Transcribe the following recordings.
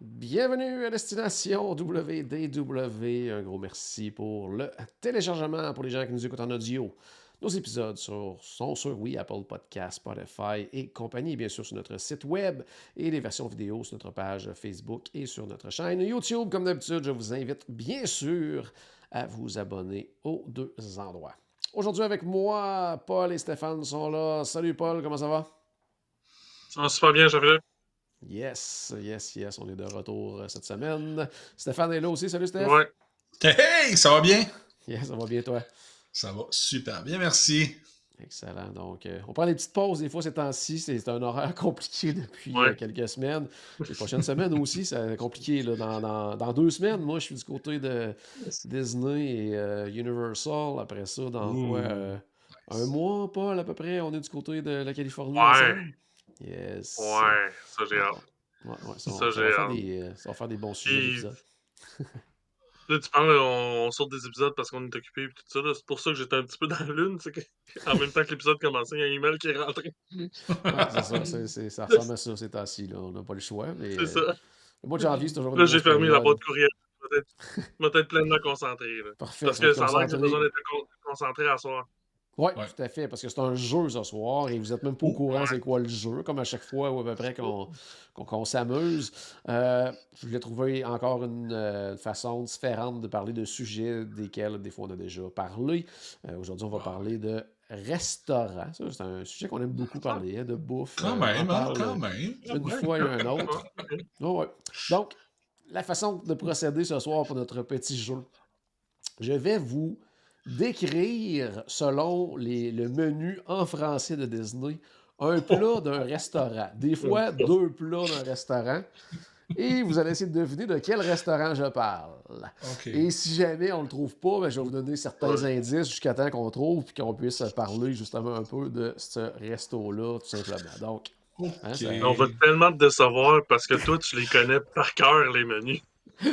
Bienvenue à Destination WDW. Un gros merci pour le téléchargement pour les gens qui nous écoutent en audio. Nos épisodes sur- sont sur, oui, Apple Podcast, Spotify et compagnie, bien sûr, sur notre site web et les versions vidéo sur notre page Facebook et sur notre chaîne YouTube. Comme d'habitude, je vous invite bien sûr à vous abonner aux deux endroits. Aujourd'hui avec moi, Paul et Stéphane sont là. Salut Paul, comment ça va? Ça va super bien, Jean-Philippe. Yes, yes, yes, on est de retour euh, cette semaine. Stéphane est là aussi, salut Steph. Ouais. Hey, ça va bien? Yes, ça va bien toi? Ça va super bien, merci. Excellent. Donc, euh, on prend des petites pauses des fois ces temps-ci. C'est un horaire compliqué depuis Ouais. euh, quelques semaines. Les prochaines semaines aussi, c'est compliqué. Là. Dans, dans- dans deux semaines, moi, je suis du côté de Disney et euh, Universal. Après ça, dans quoi, un mois, Paul, à peu près, on est du côté de la Californie. Ouais. Yes. Ouais, ça j'ai hâte. Ouais, ouais, ça, Ça, j'ai hâte. des, euh, ça va faire des bons sujets. Là, tu parles, on, on sort des épisodes parce qu'on est occupé et tout ça. C'est pour ça que j'étais un petit peu dans la lune. c'est que En même temps que l'épisode commençait, il y a un email qui est rentré. Ouais, c'est ça, c'est- ça ressemble à ça ces temps-ci. là. On n'a pas le choix. Mais, C'est euh, ça. le mois de janvier, c'est toujours Là, j'ai fermé la boîte courriel. Je vais être- pleinement concentré. Là. Parfait. Parce que ça a l'air que j'ai besoin d'être con- concentré à soir. Oui, Ouais. tout à fait, parce que c'est un jeu ce soir et vous n'êtes même pas au courant Ouais. c'est quoi le jeu, comme à chaque fois ou à peu près qu'on qu'on- qu'on s'amuse. Euh, je voulais trouver encore une euh, façon différente de parler de sujets desquels des fois on a déjà parlé. Euh, Aujourd'hui, on va parler de restaurants. Ça, c'est un sujet qu'on aime beaucoup parler, hein, de bouffe. Quand Euh, même, hein, quand même. Une fois et un autre. Oh, ouais. Donc, la façon de procéder ce soir pour notre petit jeu, je vais vous décrire, selon les- le menu en français de Disney, un plat d'un restaurant. Des fois, deux plats d'un restaurant. Et vous allez essayer de deviner de quel restaurant je parle. Et si jamais on ne le trouve pas, ben, je vais vous donner certains indices jusqu'à temps qu'on trouve et qu'on puisse parler justement un peu de ce resto-là, tout simplement. Donc, hein, ça- On va tellement te décevoir parce que toi, tu les connais par cœur, les menus.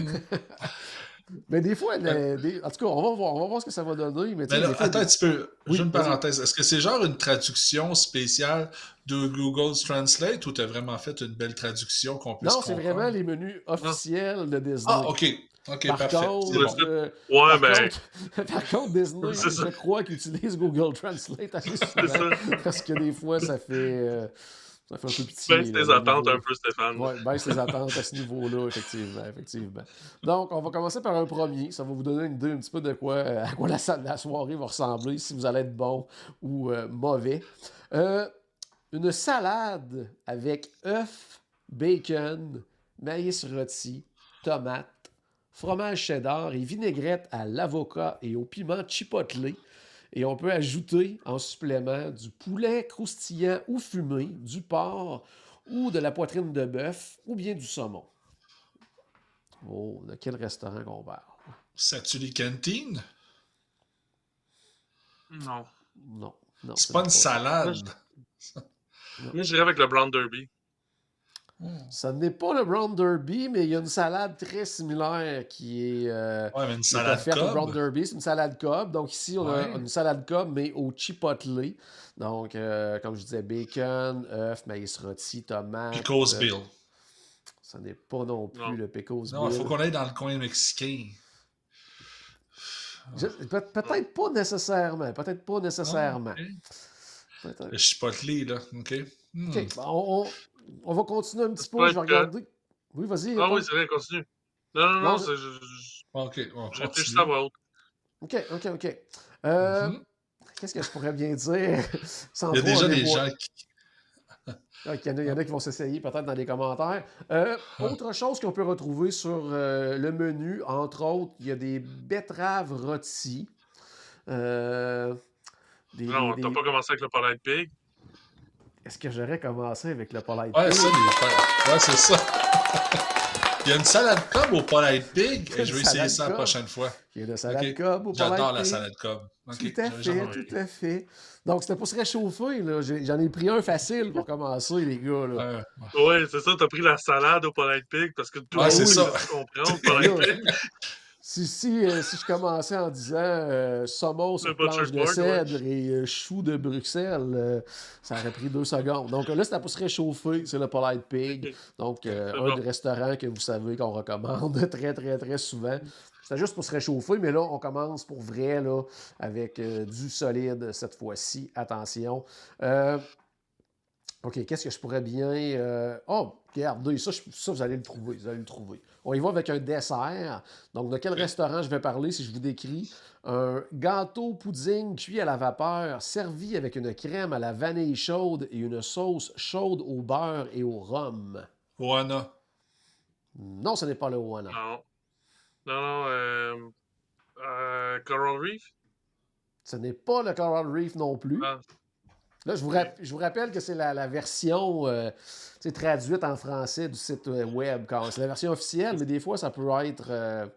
Mais des fois, les- des- en tout cas, on va voir, on va voir ce que ça va donner. Mais, Mais là, fois, attends un petit peu. Oui, J'ai une parenthèse. Est-ce que c'est genre une traduction spéciale de Google Translate ou t'as vraiment fait une belle traduction qu'on puisse Non, c'est vraiment les menus officiels de Disney. Ah, OK. OK, Par parfait. contre, bon. euh, Ouais, par, ben, contre, par contre, Disney, je ça. crois qu'ils utilisent Google Translate assez souvent. ça. Parce que des fois, ça fait, euh, ça fait un peu pitié. baisse tes attentes niveau- un peu, Stéphane. Ouais, baisse les attentes à ce niveau-là, effectivement, effectivement. Donc, on va commencer par un premier. Ça va vous donner une idée un petit peu de quoi, euh, à quoi la, la soirée va ressembler, si vous allez être bon ou euh, mauvais. Euh, une salade avec œufs, bacon, maïs rôti, tomates, fromage cheddar et vinaigrette à l'avocat et au piment chipotle. Et on peut ajouter en supplément du poulet croustillant ou fumé, du porc ou de la poitrine de bœuf ou bien du saumon. Oh, de quel restaurant qu'on parle? Non, non. C'est pas une salade. Moi, j'irais avec le Brown Derby. Ça n'est pas le Brown Derby, mais il y a une salade très similaire qui est, euh, Ouais, mais une salade offerte au Brown. Derby. C'est une salade Cobb. Donc ici, on a une salade Cobb, mais au chipotle. Donc, euh, comme je disais, bacon, œufs, maïs rôti, tomates. Pickles euh, Bill. Ça n'est pas non plus Non. le Pickles Non, il Bill. faut qu'on aille dans le coin mexicain. Peut-être pas nécessairement. Peut-être pas nécessairement. Ah. Peut-être- Le chipotle, là. OK. Hmm. OK, bon, on, on- va continuer un petit peu. Je vais regarder. Oui, vas-y. Ah oui, c'est vrai, continue. Non, non, Non, c'est- je, je, OK, on je réfléchis continue. à voix haute. OK, OK, OK. Euh, Mhm. Qu'est-ce que je pourrais bien dire? Sans Il y a déjà des gens qui... Ah, Il y, en a, il y en a qui vont s'essayer peut-être dans les commentaires. Euh, Ah. autre chose qu'on peut retrouver sur euh, le menu, entre autres, il y a des betteraves rôties. Euh, des- Non, des- t'as pas commencé avec le Polite Pig. Est-ce que j'aurais commencé avec le polite Ouais, pig? ça, les... ouais, c'est ça. Il y a une salade cob au Polite Pig? Et je vais essayer ça la prochaine fois. Il y a de salade Ok. cob au J'adore Polite la Pig. salade cob. Tout à fait, tout à fait. Donc, c'était pour se réchauffer. J'en ai pris un facile pour commencer, les gars. Là. Euh, ouais. Ouais, c'est ça, t'as pris la salade au Polite Pig parce que tout le monde comprend au Polite Pig. Si, si, euh, si je commençais en disant euh, saumon sur planche de cèdre et euh, chou de Bruxelles, euh, ça aurait pris deux secondes. Donc là, c'était pour se réchauffer, c'est le Polite Pig. Donc, un bon. des restaurants que vous savez qu'on recommande très, très, très souvent. C'était juste pour se réchauffer, mais là, on commence pour vrai, là, avec du solide cette fois-ci. Attention. OK, qu'est-ce que je pourrais bien. euh, Oh, regardez, ça, je- ça, vous allez le trouver. Vous allez le trouver. On y va avec un dessert. Donc, de quel restaurant je vais parler si je vous décris? Un gâteau pudding cuit à la vapeur, servi avec une crème à la vanille chaude et une sauce chaude au beurre et au rhum. Oana. Non, ce n'est pas le Oana. Non. Non, non, euh, euh, Coral Reef? Ce n'est pas le Coral Reef non plus. Ah. Là, je vous, je vous rappelle que c'est la, la version euh, traduite en français du site euh, web. quand- C'est la version officielle, mais des fois, ça peut être euh,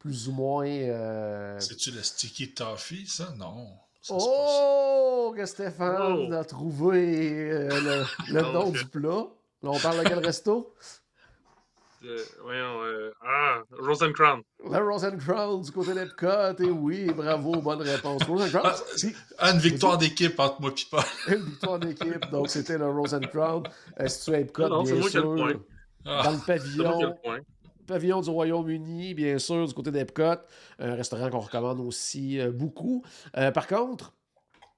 plus ou moins. euh, C'est-tu le sticky toffee, ça? Non. Ça. Oh, que Stéphane Oh. a trouvé euh, le, le nom du plat. Là, on parle de quel resto? Euh, voyons, euh, ah, Rosencrown. Le Rosencrown du côté d'Epcot. Et oui, bravo, bonne réponse. Rosencrown, Ah, Ah, une victoire d'équipe entre moi et Paul. une victoire d'équipe. Donc, c'était le Rosencrown. Euh, situé à Epcot, Non, bien moi qui ai le sûr. point. Ah, Dans le moi qui pavillon. le point. pavillon du Royaume-Uni, bien sûr, du côté d'Epcot. Un restaurant qu'on recommande aussi euh, beaucoup. Euh, par contre,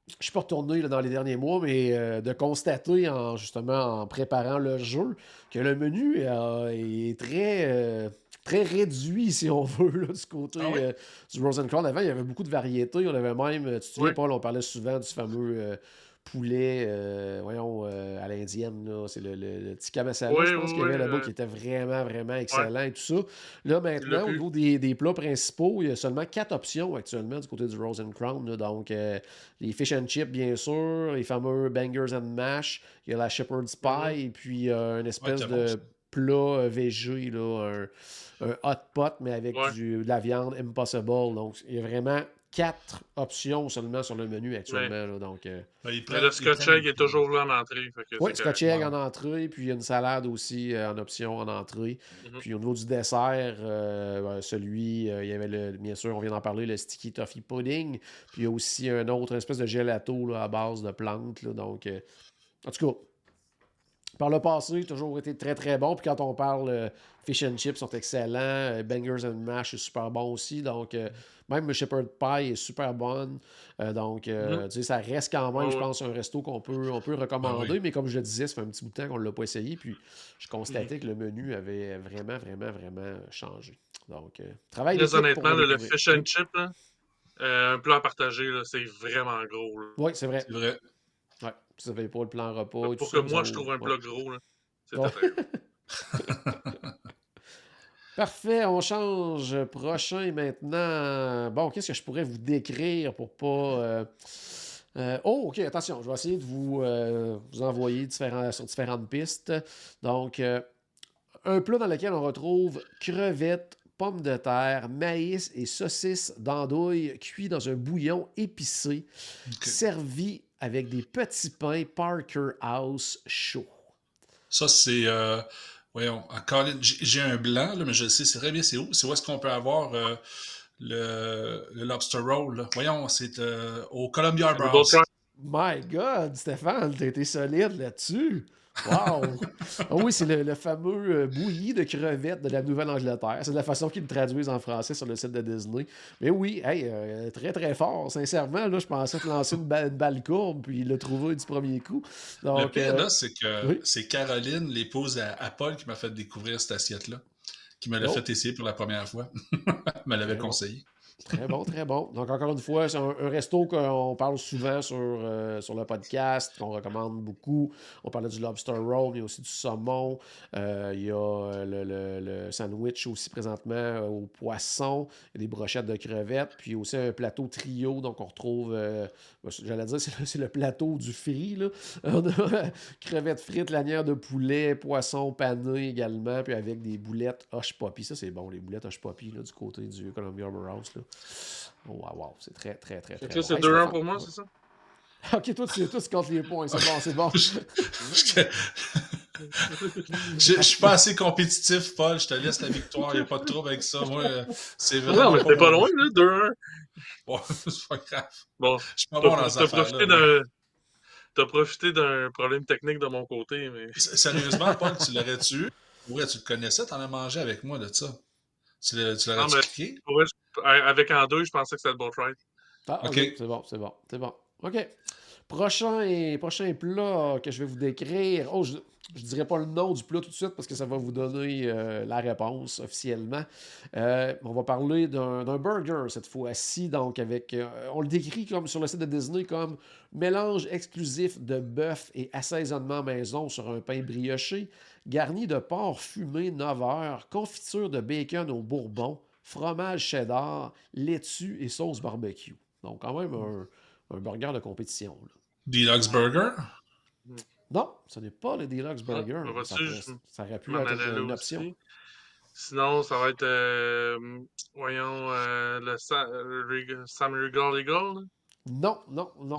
je suis pas retourné là, dans les derniers mois, mais euh, de constater, en, justement, en préparant le jeu, que le menu euh, est très, euh, très réduit, si on veut, là, du côté Ah oui? du Rosencrown. Avant, il y avait beaucoup de variétés. On avait même, tu te souviens, Oui. Paul, on parlait souvent du fameux poulet, euh, voyons, euh, à l'indienne, là. c'est le, le, le tikka masala, Oui, je pense oui, qu'il y avait là-bas, euh, qui était vraiment, vraiment excellent et tout ça. Là, maintenant, au niveau des, des plats principaux, il y a seulement quatre options actuellement du côté du Rose and Crown. là. Donc, euh, les fish and chips, bien sûr, les fameux bangers and mash, il y a la shepherd's pie, et puis euh, une espèce de plat végé, là, un, un hot pot, mais avec Ouais. du, de la viande impossible. Donc, il y a vraiment quatre options seulement sur le menu actuellement. là. donc, euh, ben, le Scotch Egg est toujours là en entrée. oui, scotch egg en entrée, puis il y a une salade aussi euh, en option en entrée. Mhm. Puis au niveau du dessert, euh, ben, celui, euh, il y avait le, bien sûr, on vient d'en parler, le sticky toffee pudding. Puis il y a aussi un autre une espèce de gelato là, à base de plantes. là. donc, euh, en tout cas, par le passé, toujours été très très bon. Puis quand on parle euh, fish and chips sont excellents, euh, bangers and mash est super bon aussi. Donc euh, même le shepherd pie est super bonne. Euh, donc euh, Mhm. tu sais, ça reste quand même, je pense, un resto qu'on peut, on peut recommander. Ah oui. Mais comme je le disais, ça fait un petit bout de temps qu'on ne l'a pas essayé. Puis je constatais que le menu avait vraiment, vraiment, vraiment changé. Donc, euh, travail Très honnêtement, le découvrir. fish and chip, là, euh, un plat à partager, là, c'est vraiment gros. là. Oui, c'est vrai. C'est vrai. Ouais. Vous n'avez pas le plan repas. Pour ça, que moi, je trouve un ouais. plat gros. là. C'est. Parfait, on change. Prochain maintenant. Bon, qu'est-ce que je pourrais vous décrire pour pas. euh, euh, oh, ok, attention, je vais essayer de vous, euh, vous envoyer différents, sur différentes pistes. Donc, un plat dans lequel on retrouve crevettes, pommes de terre, maïs et saucisses d'andouille cuits dans un bouillon épicé, servi avec des petits pains Parker House chaud. Ça, c'est. Voyons, Colin, j'ai un blanc, là, mais je sais, c'est très bien. C'est où? C'est où est-ce qu'on peut avoir euh, le, le lobster roll? Voyons, c'est euh, au Columbia. Bullfrog, My God, Stéphane, t'as solide là-dessus. Wow! Ah oui, c'est le, le fameux euh, bouilli de crevettes de la Nouvelle-Angleterre. C'est de la façon qu'ils le traduisent en français sur le site de Disney. Mais oui, hey, euh, très très fort. Sincèrement, là, je pensais te lancer une, ba- une balle courbe, puis il l'a trouvé du premier coup. Le pire, euh, c'est que oui. c'est Caroline, l'épouse à, à Paul, qui m'a fait découvrir cette assiette-là, qui me l'a Oh. fait essayer pour la première fois. Me l'avait bon. conseillé. Très bon, très bon. Donc, encore une fois, c'est un, resto qu'on parle souvent sur, euh, sur le podcast, qu'on recommande beaucoup. On parlait du lobster roll, mais aussi du saumon. Euh, il y a euh, le, le- sandwich aussi présentement au poisson. Il y a des brochettes de crevettes. Puis aussi un plateau trio. Donc, on retrouve, euh, j'allais dire, c'est le, plateau du frit. Là. On a crevettes frites, lanière de poulet, poisson pané également. Puis avec des boulettes Hush Poppy. Ça, c'est bon, les boulettes Hush Poppy là, du côté du Columbia House. Wow, wow, c'est très, très, très, très c'est bon. Hey, 2-1 Stéphane- pour moi, c'est ça? Ok, toi, tu, toi, tu comptes les points. C'est bon, c'est bon. Je je suis pas assez compétitif, Paul. Je te laisse la victoire. Il n'y a pas de trouble avec ça. Moi, c'est vraiment. Non, mais t'es pas loin, là, 2-1. Bon, c'est pas grave. Bon, Je suis pas bon dans ces t'as profité d'un. T'as profité d'un problème technique de mon côté, mais. Sérieusement, Paul, tu l'aurais-tu eu? Ouais, tu le connaissais, t'en as mangé avec moi de ça? Tu l'as- vrai, je- Avec en deux, je pensais que c'était le bon try. Ah, ok, c'est bon, c'est bon, c'est bon. OK. Prochain, prochain plat que je vais vous décrire. Oh, je ne dirai pas le nom du plat tout de suite parce que ça va vous donner euh, la réponse officiellement. Euh, on va parler d'un d'un burger cette fois-ci. Donc, avec. euh, on le décrit comme sur le site de Disney comme mélange exclusif de bœuf et assaisonnement maison sur un pain brioché, garni de porc fumé 9 heures, confiture de bacon au bourbon, fromage cheddar, laitue et sauce barbecue. Donc, quand même un, un burger de compétition. là. Deluxe Burger? Non, ce n'est pas le Deluxe Burger. ben, voici, ça, je- pourrait- ça aurait pu être une aussi. option. Sinon, ça va être, euh, voyons, euh, le Sa- euh, Reg- Sam Regal Eagle, Non, non, non.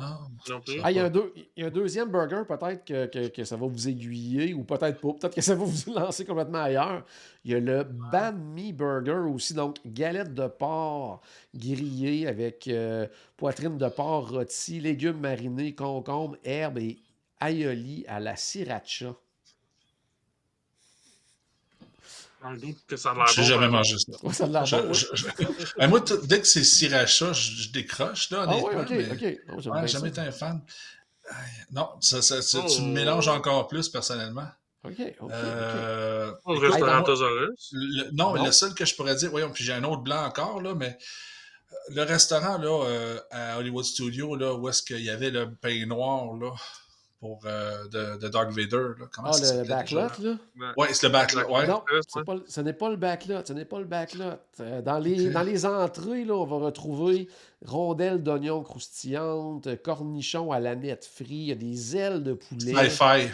Ah, il y, a un deux- il y a un deuxième burger, peut-être que, que- que ça va vous aiguiller, ou peut-être pas. Peut-être que ça va vous lancer complètement ailleurs. Il y a le Banh Mi Burger aussi, donc galette de porc grillée avec euh, poitrine de porc rôti, légumes marinés, concombres, herbes et aioli à la sriracha. Dans le doute que ça a l'air J'ai bon, jamais par mangé ça. Ouais, ça a l'air Je- bon, ouais. je- je- Ben, moi, t- dès que c'est sriracha, je, je décroche, là, Ah oui, ok, mais- ok. Ouais, jamais ça. été un fan. Non, ça, ça- ça- tu Oh. me mélanges encore plus, personnellement. Ok, ok, ok. Euh, écoute, restaurant hey, Tosaurus. le- non, mais Non. le seul que je pourrais dire, voyons, puis j'ai un autre blanc encore, là, mais euh, le restaurant, là, euh, à Hollywood Studio, là, où est-ce qu'il y avait le pain noir, là, pour, euh, de, de Dark Vader, là. Comment Ah, ça le backlot, là? Ouais, c'est le backlot, ouais. Non, pas ce n'est pas le backlot. Ce n'est pas le backlot. Euh, dans, les, dans les entrées, là, on va retrouver rondelles d'oignons croustillantes, cornichons à la nette frit, il y a des ailes de poulet. Sci-fi.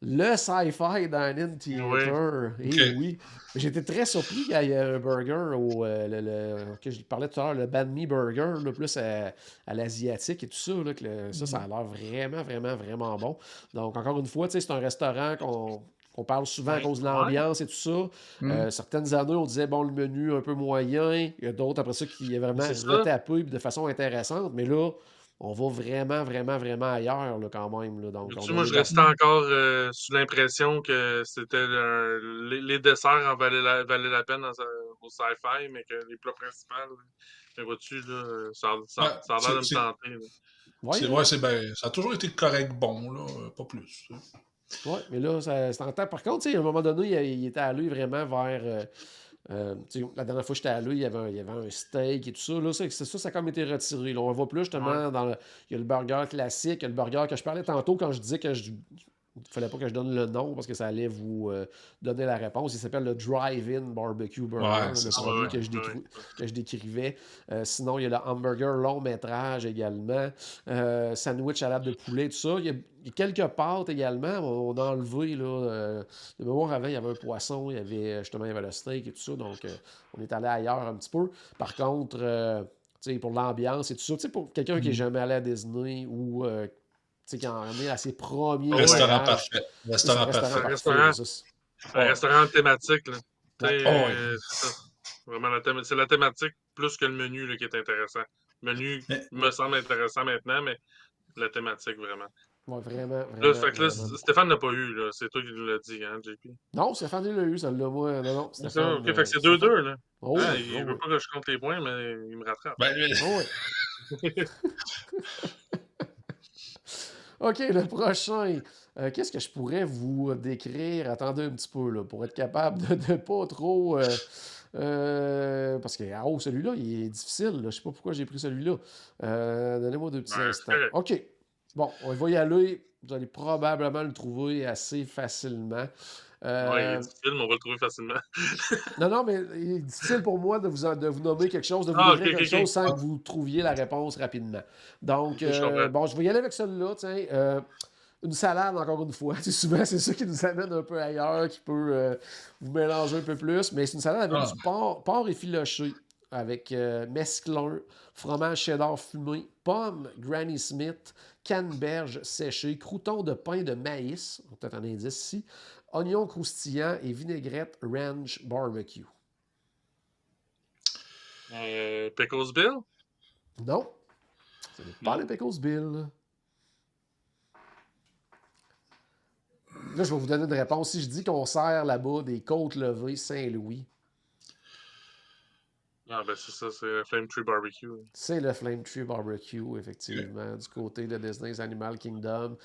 Le sci-fi Dine-In Theater. Eh Ok. oui. J'étais très surpris qu'il y ait un burger au, euh, le, le- que je parlais tout à l'heure, le Banh Mi Burger, là, plus à, à l'asiatique et tout ça. Là, que le- ça, ça a l'air vraiment, vraiment, vraiment bon. Donc, encore une fois, tu sais, c'est un restaurant qu'on qu'on parle souvent à cause de l'ambiance et tout ça. Mm. Euh, certaines années, on disait, bon, le menu un peu moyen. Il y a d'autres, après ça, qui est vraiment retapé de façon intéressante. Mais là, on va vraiment, vraiment, vraiment ailleurs là, quand même. Là. Donc, on moi, a je restais encore euh, sous l'impression que c'était les, les desserts en valaient la, valaient la peine dans, au sci-fi, mais que les plats principaux, mais vois-tu, là, ça, ça, Ouais, ça a l'air de me c'est- tenter. Ouais, C'est- ouais, c'est ben, ça a toujours été correct bon, là, pas plus. Oui, mais là, ça, c'est en temps. Par contre, à un moment donné, il, il était allé vraiment vers. euh, euh, la dernière fois que j'étais allé, il y, avait un, il y avait un steak et tout ça. Là, ça, ça, ça, a comme été retiré. Là. On voit plus justement Ouais. dans le. Il y a le burger classique, il y a le burger que je parlais tantôt quand je disais que je. Il fallait pas que je donne le nom parce que ça allait vous euh, donner la réponse. Il s'appelle le Drive-In Barbecue Burger, Ouais, le produit ouais, que, je ouais. décri- que je décrivais. Euh, sinon, il y a le hamburger long métrage également. Euh, sandwich à l'âme de poulet, tout ça. Il y, a, quelques pâtes également. On, a enlevé, là, de mémoire avant, il y avait un poisson, il y avait justement il y avait le steak et tout ça. Donc, on est allé ailleurs un petit peu. Par contre, pour l'ambiance et tout ça, pour quelqu'un qui n'est jamais allé à Disney ou sais, qui en est à ses premiers Restaurant voyages, parfait. Restaurant parfait. Restaurant. ça, Un restaurant thématique, là. Oh, euh, c'est ça. Vraiment, la c'est la thématique plus que le menu là, qui est intéressant. Le menu Mais- me semble intéressant maintenant, mais la thématique, vraiment. ouais, vraiment, Là, vraiment, fait que là, vraiment. Stéphane n'a pas eu, là. C'est toi qui nous l'as dit, hein, JP. Non, Stéphane, il l'a eu, celle-là, moi. Non, non, C'est ça, Stéphane, ok, fait euh, que c'est 2-2, là. Oh, Ah, oui, il oh, veut oui. pas que je compte les points, mais il me rattrape. Ben, euh, Oh, oui. OK, le prochain. Euh, Qu'est-ce que je pourrais vous décrire? Attendez un petit peu, là, pour être capable de ne pas trop euh, Euh, parce que, ah, oh, celui-là, il est difficile. Je sais pas pourquoi j'ai pris celui-là. Donnez-moi deux petits Ouais, instants. OK. Bon, on va y aller. Vous allez probablement le trouver assez facilement. Euh, Ouais, il est difficile, mais on va le trouver facilement. non, non, mais il est difficile pour moi de vous, en- de vous nommer quelque chose, de vous Ah, quelque chose sans que vous trouviez la réponse rapidement. Donc, je euh, bon, je vais y aller avec. Tiens, Euh, une salade, encore une fois. C'est souvent, c'est ça qui nous amène un peu ailleurs, qui peut euh, vous mélanger un peu plus. Mais c'est une salade avec Ah. du porc, porc effiloché, avec euh, mesclun, fromage cheddar fumé, pommes Granny Smith, canneberge séchée, croûtons de pain de maïs, peut-être un indice ici, oignons croustillants et vinaigrette ranch barbecue. Euh, Pickles Bill? Non. Ce n'est pas les Pickles Bill. Là, je vais vous donner une réponse. Si je dis qu'on sert là-bas des côtes levées Saint-Louis, Ah, ben c'est ça, c'est le Flame Tree Barbecue. c'est le Flame Tree Barbecue, effectivement, du côté de Disney's Animal Kingdom.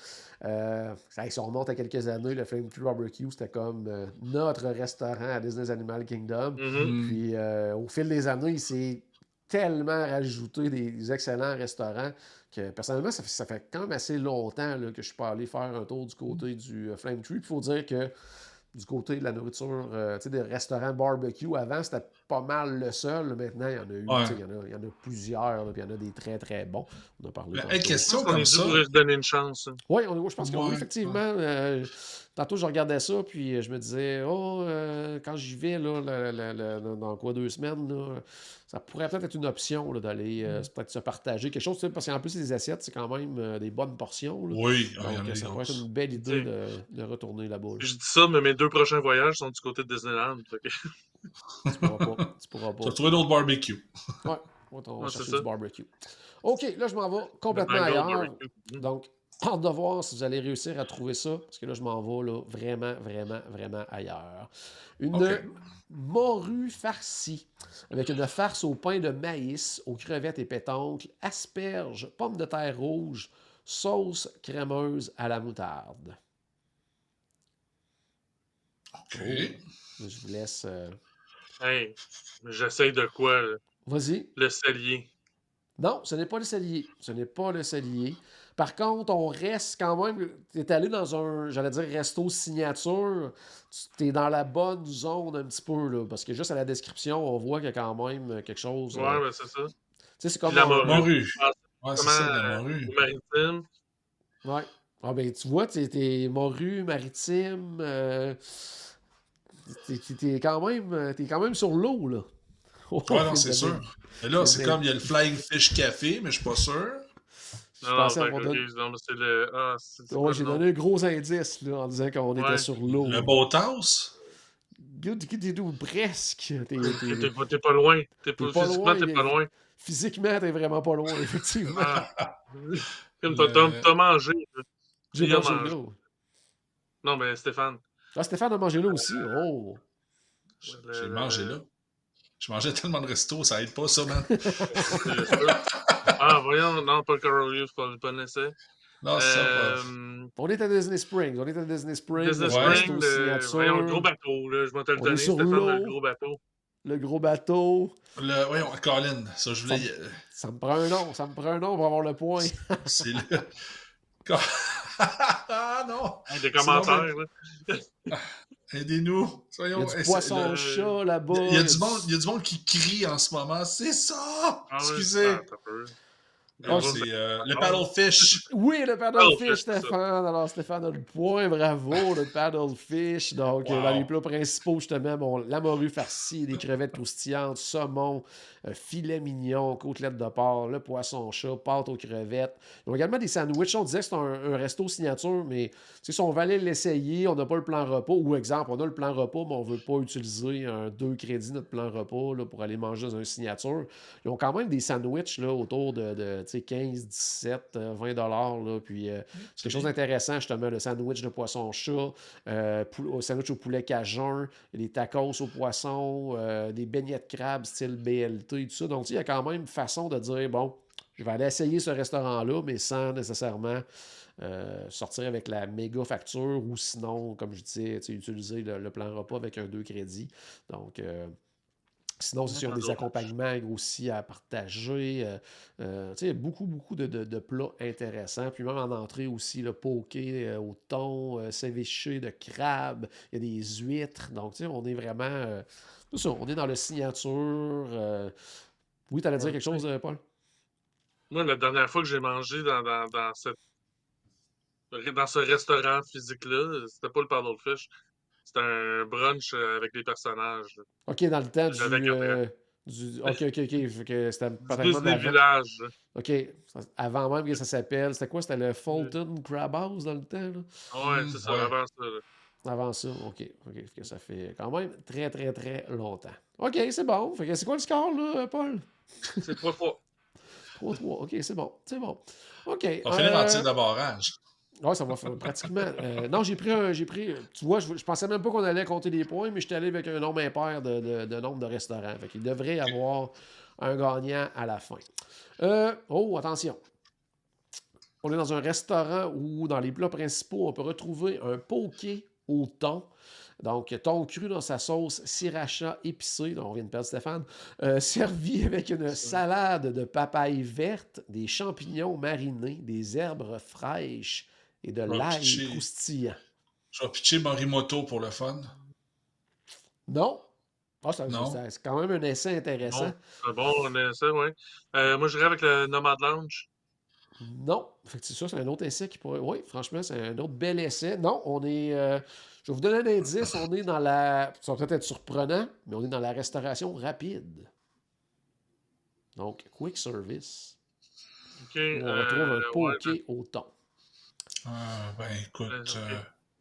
Euh, si on remonte à quelques années, le Flame Tree Barbecue, c'était comme euh, notre restaurant à Disney's Animal Kingdom. Mhm. Mm. Puis euh, au fil des années, il s'est tellement rajouté des excellents restaurants que personnellement, ça fait, ça fait quand même assez longtemps là, que je suis pas allé faire un tour du côté du euh, Flame Tree. Il faut dire que du côté de la nourriture, euh, tu sais, des restaurants barbecue, avant, c'était pas mal le seul. Maintenant, il y en a eu, Ouais. il y, en a- il y en a plusieurs, là, puis il y en a des très très bons. On a parlé. Je question qu'on comme ça. pour lui redonner une chance. hein. Oui, on, je pense que oui, Ouais, effectivement. euh, tantôt, je regardais ça, puis je me disais, oh, euh, quand j'y vais, là, dans quoi, deux semaines, là, ça pourrait peut-être être une option là, d'aller euh, Mm. peut-être se partager quelque chose, tu parce qu'en plus, les assiettes, c'est quand même euh, des bonnes portions. là. Oui, Donc, des ça pourrait être une belle idée de, de retourner là-bas. là. Je dis ça, mais mes deux prochains voyages sont du côté de Disneyland. que- Tu pourras pas. Tu pourras Tu pas. vas trouver d'autres barbecues. Ouais, on va Ouais, chercher du barbecue. OK, là, je m'en vais complètement ailleurs. Donc, hâte de voir si vous allez réussir à trouver ça, parce que là, je m'en vais là, vraiment, vraiment, vraiment ailleurs. Une morue farcie, avec une farce au pain de maïs, aux crevettes et pétoncles, asperges, pommes de terre rouges, sauce crémeuse à la moutarde. OK. Je vous laisse... euh, Hey, j'essaye de quoi, là? Vas-y. Le cellier. Non, ce n'est pas le cellier. Ce n'est pas le cellier. Par contre, on reste quand même. Tu es allé dans un, j'allais dire, resto signature. Tu es dans la bonne zone un petit peu, là. Parce que juste à la description, on voit qu'il y a quand même quelque chose. Ouais, euh, ben c'est ça. tu sais, c'est comme. la morue. Morue. Ah, Ouais, c'est Comment ça, la euh, morue. au maritime. Ouais. Ah, ben, tu vois, tu es morue, maritime. euh, t'es- t'es quand, même- t'es quand même sur l'eau, là. Ouais, non, c'est sûr. Et là, c'est comme il y a le Flying Fish Café, mais je suis pas sûr. Je Non, pensais avoir donné- c'est le. Ah, Ouais, j'ai donné un gros indice là, en disant qu'on était sur l'eau. Le Boathouse. Presque. T'es- pas, loin. T'es pas, T'es pas physiquement, loin, t'es pas loin. Physiquement, t'es vraiment pas loin, effectivement. Ah. T'as- t'as Le- t'as mangé. J'ai mangé mangé. là. Non, mais Stéphane. Ah, Stéphane a mangé là aussi? Oh! J'ai le- mangé là. Je mangeais tellement de restos, ça aide pas ça, man. ah, voyons, non, pas le Coral Reef, pas le bon essai. Non, c'est ça. Euh, ouais. On est à Disney Springs. On est à Disney Springs. Disney le resto Spring, le, voyons, le gros bateau, là, je vais te le donner, sur Stéphane, l'eau. le gros bateau. le gros bateau. Le, voyons, Colin, ça, je voulais. euh, Ça me prend un nom. Ça me prend un nom pour avoir le point. C'est le. Ah non! Des commentaires, là. Aidez-nous! Il Soyons. y a du poisson le- chat là-bas. Il y, a du monde, il y a du monde qui crie en ce moment. C'est ça! Ah Excusez! Non, c'est euh, le paddlefish. Oui, le paddlefish. Stéphane. Alors, Stéphane a le point, bravo, le paddlefish. Donc, euh, Wow. dans les plats principaux, justement, bon, la morue farcie, des crevettes croustillantes, saumon, euh, filet mignon, côtelette de porc, le poisson chat, pâte aux crevettes. Ils ont également des sandwichs. On disait que c'est un, resto signature, mais si on va aller l'essayer, on n'a pas le plan repas. Ou exemple, on a le plan repas, mais on ne veut pas utiliser un deux crédits notre plan repas pour aller manger dans un signature. Ils ont quand même des sandwichs là, autour de, de tu sais, 15, 17, euh, 20 dollars. Puis euh, c'est quelque chose d'intéressant, justement, le sandwich de poisson chat, euh, sandwich au poulet cajun, des tacos au poisson, euh, des beignets de crabe style BLT, Donc, il y a quand même façon de dire, bon, je vais aller essayer ce restaurant-là, mais sans nécessairement euh, sortir avec la méga facture ou sinon, comme je disais, utiliser le, le plan repas avec un deux crédits. Donc, euh, Sinon, c'est sûr, des accompagnements aussi à partager. euh, euh, tu sais, il y a beaucoup, beaucoup de, de- de plats intéressants. Puis même en entrée aussi, le poké euh, au thon, euh, ceviche de crabe, il y a des huîtres. Donc, tu sais, on est vraiment... euh, ça, on est dans le signature. euh. Oui, tu allais dire quelque chose, euh, Paul? Moi, la dernière fois que j'ai mangé dans, dans, dans, cette, dans ce restaurant physique-là, c'était pas le Paddlefish. C'était un brunch euh, avec des personnages. OK, dans le temps du... Euh, du OK, OK, OK. C'était Disney. Village. OK. Avant même que ça s'appelle. C'était quoi? C'était le Fulton Crab House dans le temps, là? Ouais, c'est ça, ouais. avant ça. là. Avant ça, OK. OK. Fait que ça fait quand même très, très, très longtemps. OK, c'est bon. Fait que c'est quoi le score, là, Paul? C'est trois fois. 3-3. OK, c'est bon. C'est bon. OK. On va finir en euh, tir de barrage. Ouais, ça va faire pratiquement. euh, non, j'ai pris un. J'ai pris. Tu vois, je, je pensais même pas qu'on allait compter les points, mais j'étais allé avec un nombre impair de, de, de nombre de restaurants. Fait qu'il devrait y avoir un gagnant à la fin. Euh, oh, attention. On est dans un restaurant où, dans les plats principaux, on peut retrouver un poké au thon. Donc, thon cru dans sa sauce sriracha épicée, dont on vient de perdre Stéphane, euh, servi avec une salade de papaye verte, des champignons marinés, des herbes fraîches et de l'ail croustillant. Je vais pitcher Morimoto pour le fun. Non? Ah, c'est quand même un essai intéressant. Bon, c'est bon, on est ça, ouais. Euh, moi, j'irais avec le Nomad Lounge. Non. Fait que c'est ça, c'est un autre essai qui pourrait. Oui, franchement, c'est un autre bel essai. Non, on est. euh, Je vais vous donner un indice. On est dans la. Ça va peut-être être surprenant, mais on est dans la restauration rapide. Donc, quick service. On retrouve euh, un ouais, poké au thon. Ah, ben écoute. Euh,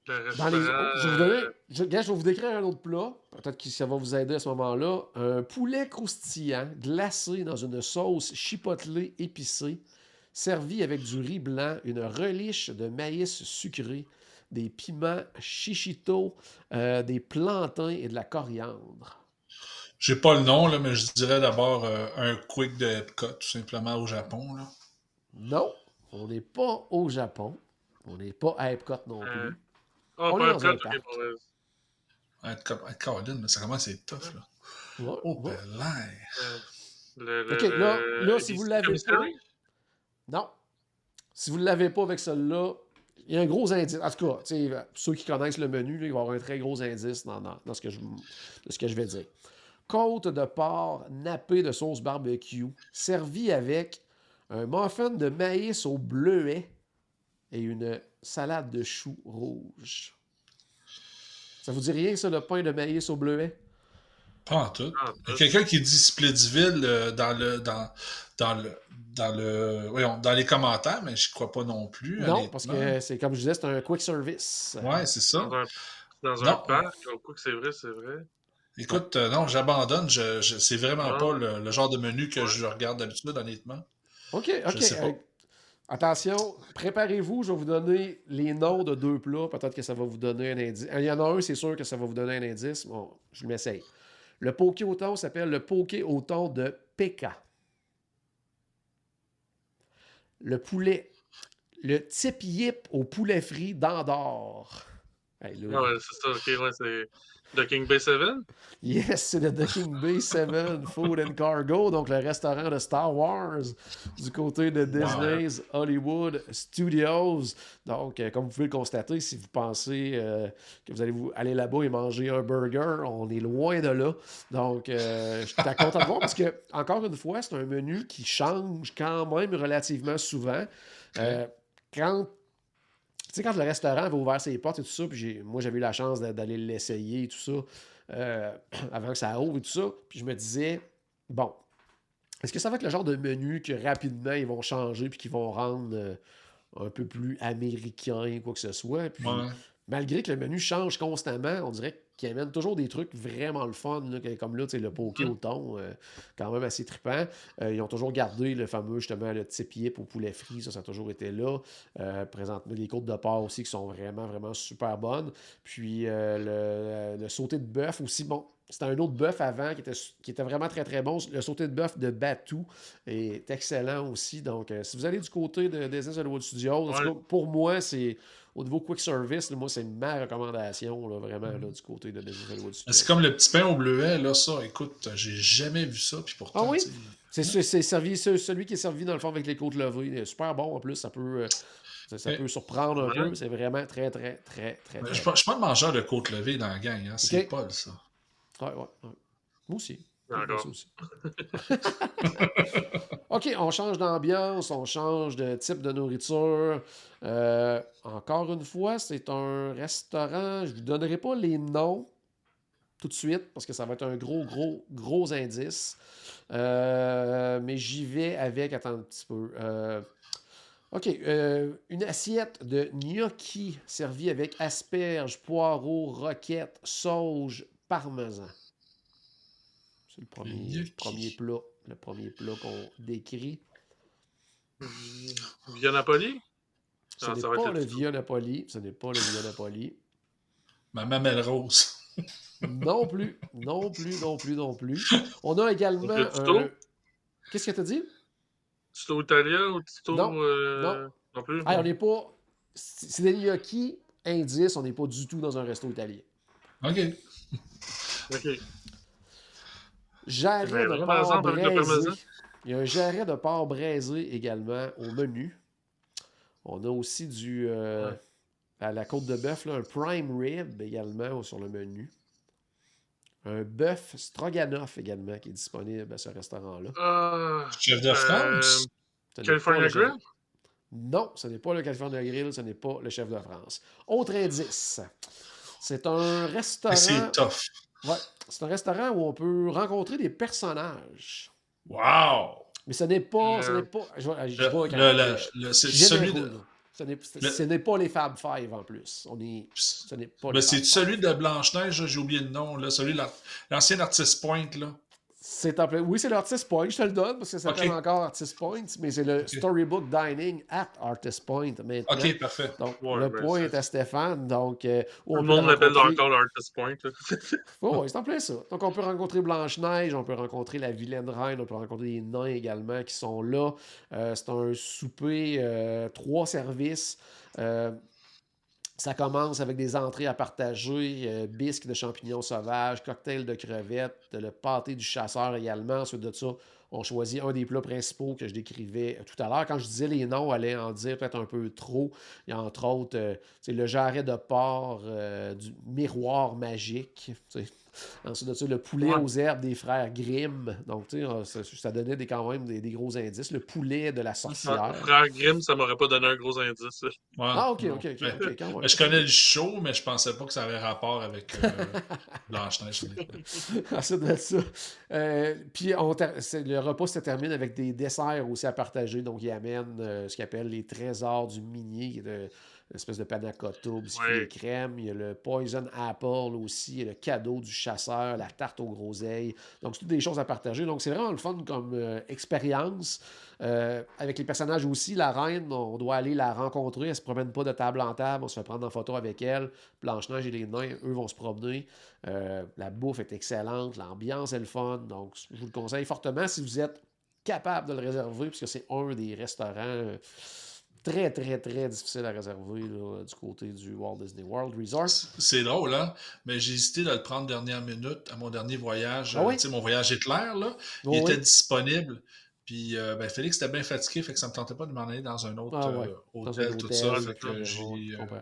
euh, Dans les... je, vais vous donner... je... vais vous décrire un autre plat. Peut-être que ça va vous aider à ce moment-là. Un poulet croustillant, glacé dans une sauce chipotelée épicée, servi avec du riz blanc, une reliche de maïs sucré, des piments chichito, euh, des plantains et de la coriandre. J'ai pas le nom, là, mais je dirais d'abord euh, un quick de Epcot, tout simplement au Japon. Là. Non, on n'est pas au Japon. On n'est pas à Epcot non Euh, plus. Ah, on pas est dans un parc. Colin, mais ça commence à être tough. Là. Ouais, Oh, ouais. ben là. Le- le- Ok, là- le- là, si vous Sea l'avez Commissary? Non. Si vous ne l'avez pas avec celle-là, il y a un gros indice. En tout cas, ceux qui connaissent le menu, là, il va y avoir un très gros indice dans, dans- dans ce, que je, ce que je vais dire. Côte de porc nappée de sauce barbecue, servie avec un muffin de maïs au bleuet et une salade de choux rouges. Ça vous dit rien, ça, le pain de maïs au bleuet? Pas en tout. Ah, Il y a quelqu'un qui dit Splitsville euh, dans le dans, dans le dans le voyons, dans les commentaires, mais je crois pas non plus. Non, parce que c'est comme je disais, c'est un quick service. Ouais, c'est ça. Dans un, dans Non. un parc, que c'est vrai, c'est vrai. Écoute, euh, non, j'abandonne. Je, je- c'est vraiment Ah. pas le, le genre de menu que Ouais. je regarde d'habitude, honnêtement. OK, OK. sais pas. euh, attention, préparez-vous, je vais vous donner les noms de deux plats. Peut-être que ça va vous donner un indice. Il y en a un, c'est sûr que ça va vous donner un indice. Bon, je m'essaye. Le poké au s'appelle le poké au de Pekka. Le poulet. Le tip yip au poulet frit d'Andorre. Hey, là, c'est ça, ok, ouais, c'est The King Bay 7. Yes, c'est le Ducking Bay 7 Food and Cargo, donc le restaurant de Star Wars du côté de Disney's Hollywood Studios. Donc, euh, comme vous pouvez le constater, si vous pensez euh, que vous allez vous aller là-bas et manger un burger, on est loin de là. Donc, euh, je suis content de voir parce que, encore une fois, c'est un menu qui change quand même relativement souvent. Quand tu sais, quand le restaurant avait ouvert ses portes et tout ça, puis j'ai- moi, j'avais eu la chance d'a- d'aller l'essayer et tout ça, euh, avant que ça ouvre et tout ça, puis je me disais, bon, est-ce que ça va être le genre de menu que rapidement ils vont changer puis qu'ils vont rendre euh, un peu plus américain, quoi que ce soit? Puis, Ouais. malgré que le menu change constamment, on dirait qu'il amène toujours des trucs vraiment le fun, là, comme là, tu sais, le poké au thon, euh, quand même assez trippant. Euh, ils ont toujours gardé le fameux, justement, le type yip au poulet frit, ça, ça a toujours été là. Euh, présentement, les côtes de porc aussi qui sont vraiment, vraiment super bonnes. Puis euh, le, le sauté de bœuf aussi, bon, c'était un autre bœuf avant qui était, qui était vraiment très très bon. Le sauté de bœuf de Batou est excellent aussi. Donc, euh, si vous allez du côté de Studios, en tout Ouais. cas, pour moi, c'est au niveau quick service, là, moi, c'est ma recommandation, là, vraiment, là, du côté de Business Hollywood. C'est comme le petit pain au bleuet, là, ça. Écoute, j'ai jamais vu ça, puis pourtant. Ah oui? C'est servi, celui qui est servi dans le fond avec les côtes levées. Il est super bon en plus, ça peut, euh, ça, peut surprendre un Ouais. peu. C'est vraiment très, très, très, très, Je très ne suis pas- je suis pas un mangeur de côte levée dans la gang, hein. c'est. Paul, ça. Ouais, ouais, ouais. Moi aussi. Aussi. OK, on change d'ambiance, on change de type de nourriture. Euh, encore une fois, c'est un restaurant. Je ne vous donnerai pas les noms tout de suite parce que ça va être un gros, gros, gros indice. Euh, mais j'y vais avec. Attends un petit peu. Euh, OK. une assiette de gnocchi servie avec asperges, poireaux, roquettes, sauge, parmesan. C'est le premier, premier plat. Le premier plat qu'on décrit. Via Napoli? Ce Ah, n'est ça va être pas le Via Napoli. Ce n'est pas le Via Napoli. Ma mamelle rose. Non plus. Non plus, non plus, non plus. On a également un... Qu'est-ce que tu as dit? Tito Italien ou Tito. Non, euh, non. plus? Ah, on n'est pas... C'est c'est des gnocchi indice. On n'est pas du tout dans un resto italien. OK. Ok. Jarret de porc braisé. Il y a un jarret de porc braisé également au menu. On a aussi du... euh, Ouais. à la côte de bœuf, un prime rib également sur le menu. Un bœuf stroganoff également qui est disponible à ce restaurant-là. Ah, Chef de euh, France. Ce n'est California Grill? Non, ce n'est pas le California Grill, ce n'est pas le chef de France. Autre indice. C'est un Mais restaurant. C'est tough. Ouais, c'est un restaurant où on peut rencontrer des personnages. Wow! Mais ce n'est pas. Ce n'est pas. Je, Le, vois quand le- même- c'est celui de. Ce n'est, ce- pas les Fab Five en plus. On est, ce n'est pas Fab c'est celui de Blanche-Neige, là, j'ai oublié le nom, là, celui de l'ancien Artist Point, là. C'est en plein- Oui, c'est l'Artist Point, je te le donne parce que ça s'appelle encore Artist Point, mais c'est le Storybook Dining at Artist Point maintenant. OK, parfait. Donc, Ouais, le ben, point est à Stéphane. Donc, euh, Tout le monde l'appelle rencontrer- encore l'Artist Point. Oh, ouais, c'est en plein ça. Donc, on peut rencontrer Blanche-Neige, on peut rencontrer la vilaine reine, on peut rencontrer les nains également qui sont là. Euh, c'est un souper, euh, trois services. Ça commence avec des entrées à partager, euh, bisques de champignons sauvages, cocktail de crevettes, le pâté du chasseur également. Ensuite de ça, on choisit un des plats principaux que je décrivais tout à l'heure. Quand je disais les noms, allait en dire peut-être un peu trop. Il y a entre autres euh, le jarret de porc euh, du miroir magique. Ensuite de ça, le poulet Ouais. aux herbes des frères Grimm. Donc, tu sais, ça, ça donnait des, quand même des, des gros indices. Le poulet de la sorcière. Frère Grimm, ça m'aurait pas donné un gros indice. Ouais, Ah, ok, ok, ok. Ok, quand même. je connais le show, mais je pensais pas que ça avait rapport avec euh, Blanche-Neige. Ensuite de ça. euh, puis le repas se termine avec des desserts aussi à partager. Donc, il amène euh, ce qu'il appelle les trésors du minier, qui est espèce de panna cotta, biscuit Ouais. et crème. Il y a le poison apple aussi, il y a le cadeau du chasseur, la tarte aux groseilles. Donc, c'est toutes des choses à partager. Donc, c'est vraiment le fun comme euh, expérience. Euh, avec les personnages aussi, la reine, on doit aller la rencontrer. Elle se promène pas de table en table. On se fait prendre en photo avec elle. Blanche-Neige et les nains, eux, vont se promener. Euh, la bouffe est excellente. L'ambiance est le fun. Donc, je vous le conseille fortement si vous êtes capable de le réserver, puisque c'est un des restaurants très, très, très difficiles à réserver là, du côté du Walt Disney World Resort. C'est drôle, hein? Mais j'ai hésité de le prendre dernière minute à mon dernier voyage. Ah euh, oui? mon voyage éclair, là. Oui, il oui. était disponible. Puis euh, ben, Félix était bien fatigué, fait que ça me tentait pas de m'en aller dans un autre Ah ouais, euh, hôtel, un tout hôtel, ça. fait que, j'ai, euh,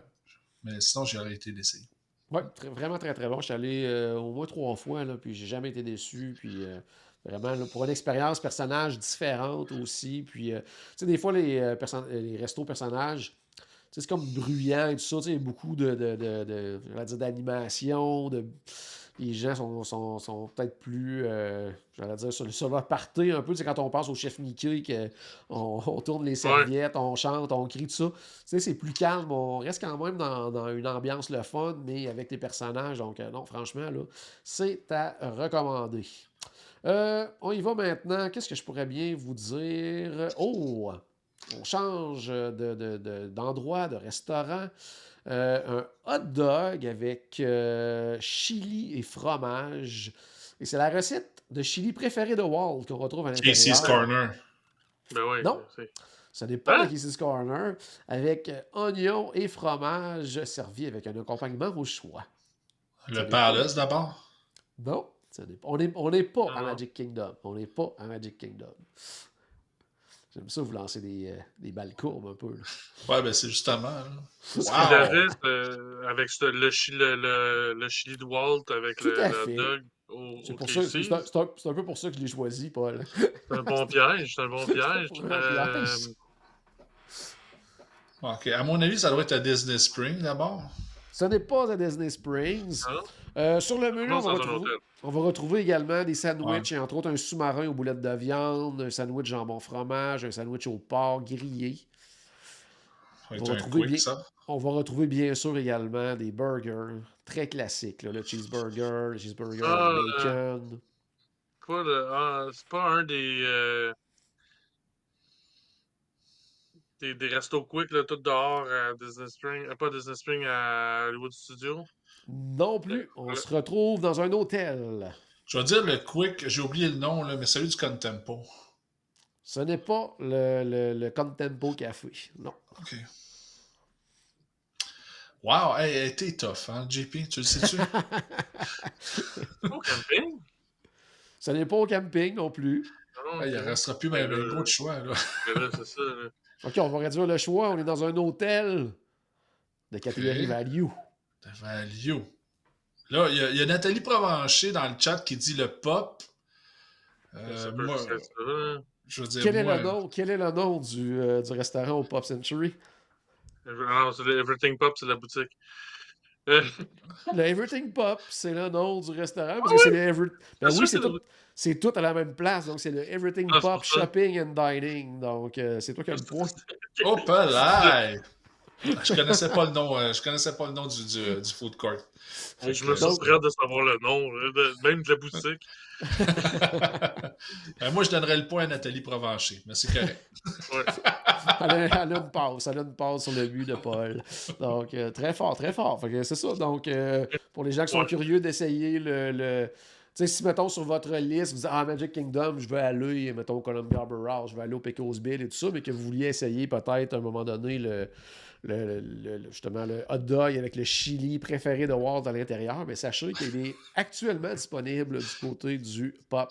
mais sinon, j'ai arrêté d'essayer. Très- vraiment très très bon. Je suis allé au moins trois fois, là, puis j'ai jamais été déçu. Puis vraiment, là, pour une expérience personnage différente aussi. Puis, euh, tu sais, des fois, les, euh, perso- les restos personnages, c'est comme bruyant et tout ça. Tu sais, il y a beaucoup de, de, de, de- je vais dire d'animation. De... Les gens sont, sont, sont peut-être plus, euh, j'allais dire, sur, sur leur party un peu. Sais, quand on passe au chef Mickey, que on, tourne les serviettes, on chante, on crie, tout ça. Tu sais, c'est plus calme. On reste quand même dans, dans une ambiance le fun, mais avec les personnages. Donc, euh, non, franchement, là, c'est à recommander. Euh, on y va maintenant. Qu'est-ce que je pourrais bien vous dire? Oh! on change de- de- de- d'endroit, de, restaurant. Euh, un hot dog avec euh, chili et fromage. Et c'est la recette de chili préférée de Walt qu'on retrouve à l'intérieur. Casey's Corner. Ben ouais. Non. c'est- Ce n'est pas Hein? Casey's Corner, avec oignons et fromage servi avec un accompagnement au choix. Le Palace d'abord? Non, on n'est on n'est pas à Ah. Magic Kingdom. On n'est pas à Magic Kingdom. J'aime ça vous lancer des, euh, des balles courbes un peu. là. Ouais, ben c'est justement. là. Ce qu'il Wow! avait, euh, avec ce- le, chi- le, le, le chili de Walt, avec Tout le, à le fait. dog au, C'est pour ça, c'est un, c'est un- c'est un peu pour ça que je l'ai choisi, Paul. C'est un bon piège, c'est un bon piège. Un bon Euh, piège. Ok, à mon avis, ça doit être à Disney Spring d'abord. Ce n'est pas à Disney Springs. Euh, sur le menu, on va, retrouver, hôtel. on va retrouver également des sandwichs, et entre autres un sous-marin aux boulettes de viande, un sandwich jambon fromage, un sandwich au porc grillé. On va un trouver quick, bien- ça. On va retrouver bien sûr également des burgers très classiques, là, le cheeseburger, le cheeseburger Ah, au bacon. Pas le- ah, c'est pas un des, euh, des. Des restos quick, là, tout dehors à Disney Spring. euh, pas Disney Spring, à Hollywood Studio. Non plus, on Voilà. se retrouve dans un hôtel. Je vais dire le quick, j'ai oublié le nom, là, mais celui du Contempo. Ce n'est pas le, le, le Contempo Café, non. Ok. Wow, hey, elle était tough, hein, JP, tu le sais-tu? Au camping? Ce n'est pas au camping non plus. Non, Hey, il ne restera plus même Euh, un gros de choix, là, c'est ça. là. OK, on va réduire le choix. On est dans un hôtel de catégorie Ok. value. De value. Là, il y, a- il y a Nathalie Provencher dans le chat qui dit le pop. Euh, moi, je veux dire, Quel est, moi, le nom, quel est le nom du, euh, du restaurant au Pop Century? Ah Everything Pop, c'est la boutique. Le Everything Pop, c'est le nom du restaurant. Parce Ah que c'est oui? le Every... Ben Bien oui, c'est tout, c'est tout à la même place. Donc, c'est le Everything Ah, Pop. Shopping and Dining. Donc, euh, c'est toi qui as le point. Oh, là! Je connaissais pas le nom, euh, je connaissais pas le nom du, du, du food court. je me soustrairais de savoir le nom, de- même de la boutique. Euh, moi, je donnerais le point à Nathalie Provencher, mais c'est correct. Ouais. Elle a, elle a une passe. Elle a une passe sur le but de Paul. Donc, euh, très fort, très fort. C'est ça. Donc, euh, pour les gens qui sont Ouais. curieux d'essayer le. le- Tu sais, si, mettons, sur votre liste, vous dites Ah, Magic Kingdom, je veux aller, mettons, au Columbia Harbor House, je veux aller au Pecos Bill et tout ça, mais que vous vouliez essayer peut-être à un moment donné le, le- justement le hot dog avec le chili préféré de Walt à l'intérieur, mais sachez qu'il est actuellement disponible du côté du Pop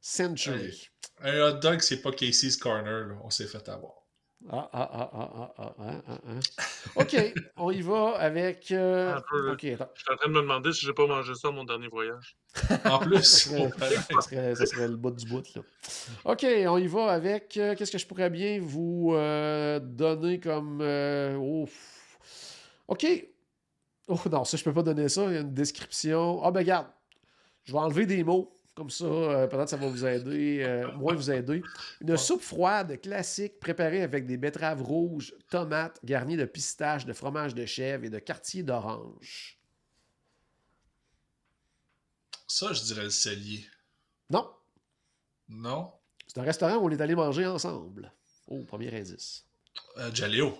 Century. Un hot dog, c'est pas Casey's Corner, là. on s'est fait avoir. Ah, ah, ah, ah, ah, ah, ah, ah. OK, on y va avec. Euh... Peu, je suis en train de me demander si j'ai pas mangé ça à mon dernier voyage. en plus, ça, serait, le bout du bout. Là. OK, on y va avec. Euh, qu'est-ce que je pourrais bien vous euh, donner comme. Oh. OK. Oh non, ça, je peux pas donner ça. Il y a une description. Ah, ben, garde. Je vais enlever des mots. Comme ça, euh, peut-être ça va vous aider, euh, moins vous aider. Une soupe froide classique préparée avec des betteraves rouges, tomates, garnies de pistaches, de fromage de chèvre et de quartier d'orange. ça, je dirais le cellier. Non, Non? c'est un restaurant où on est allé manger ensemble. Oh, premier indice. Euh, Jaleo.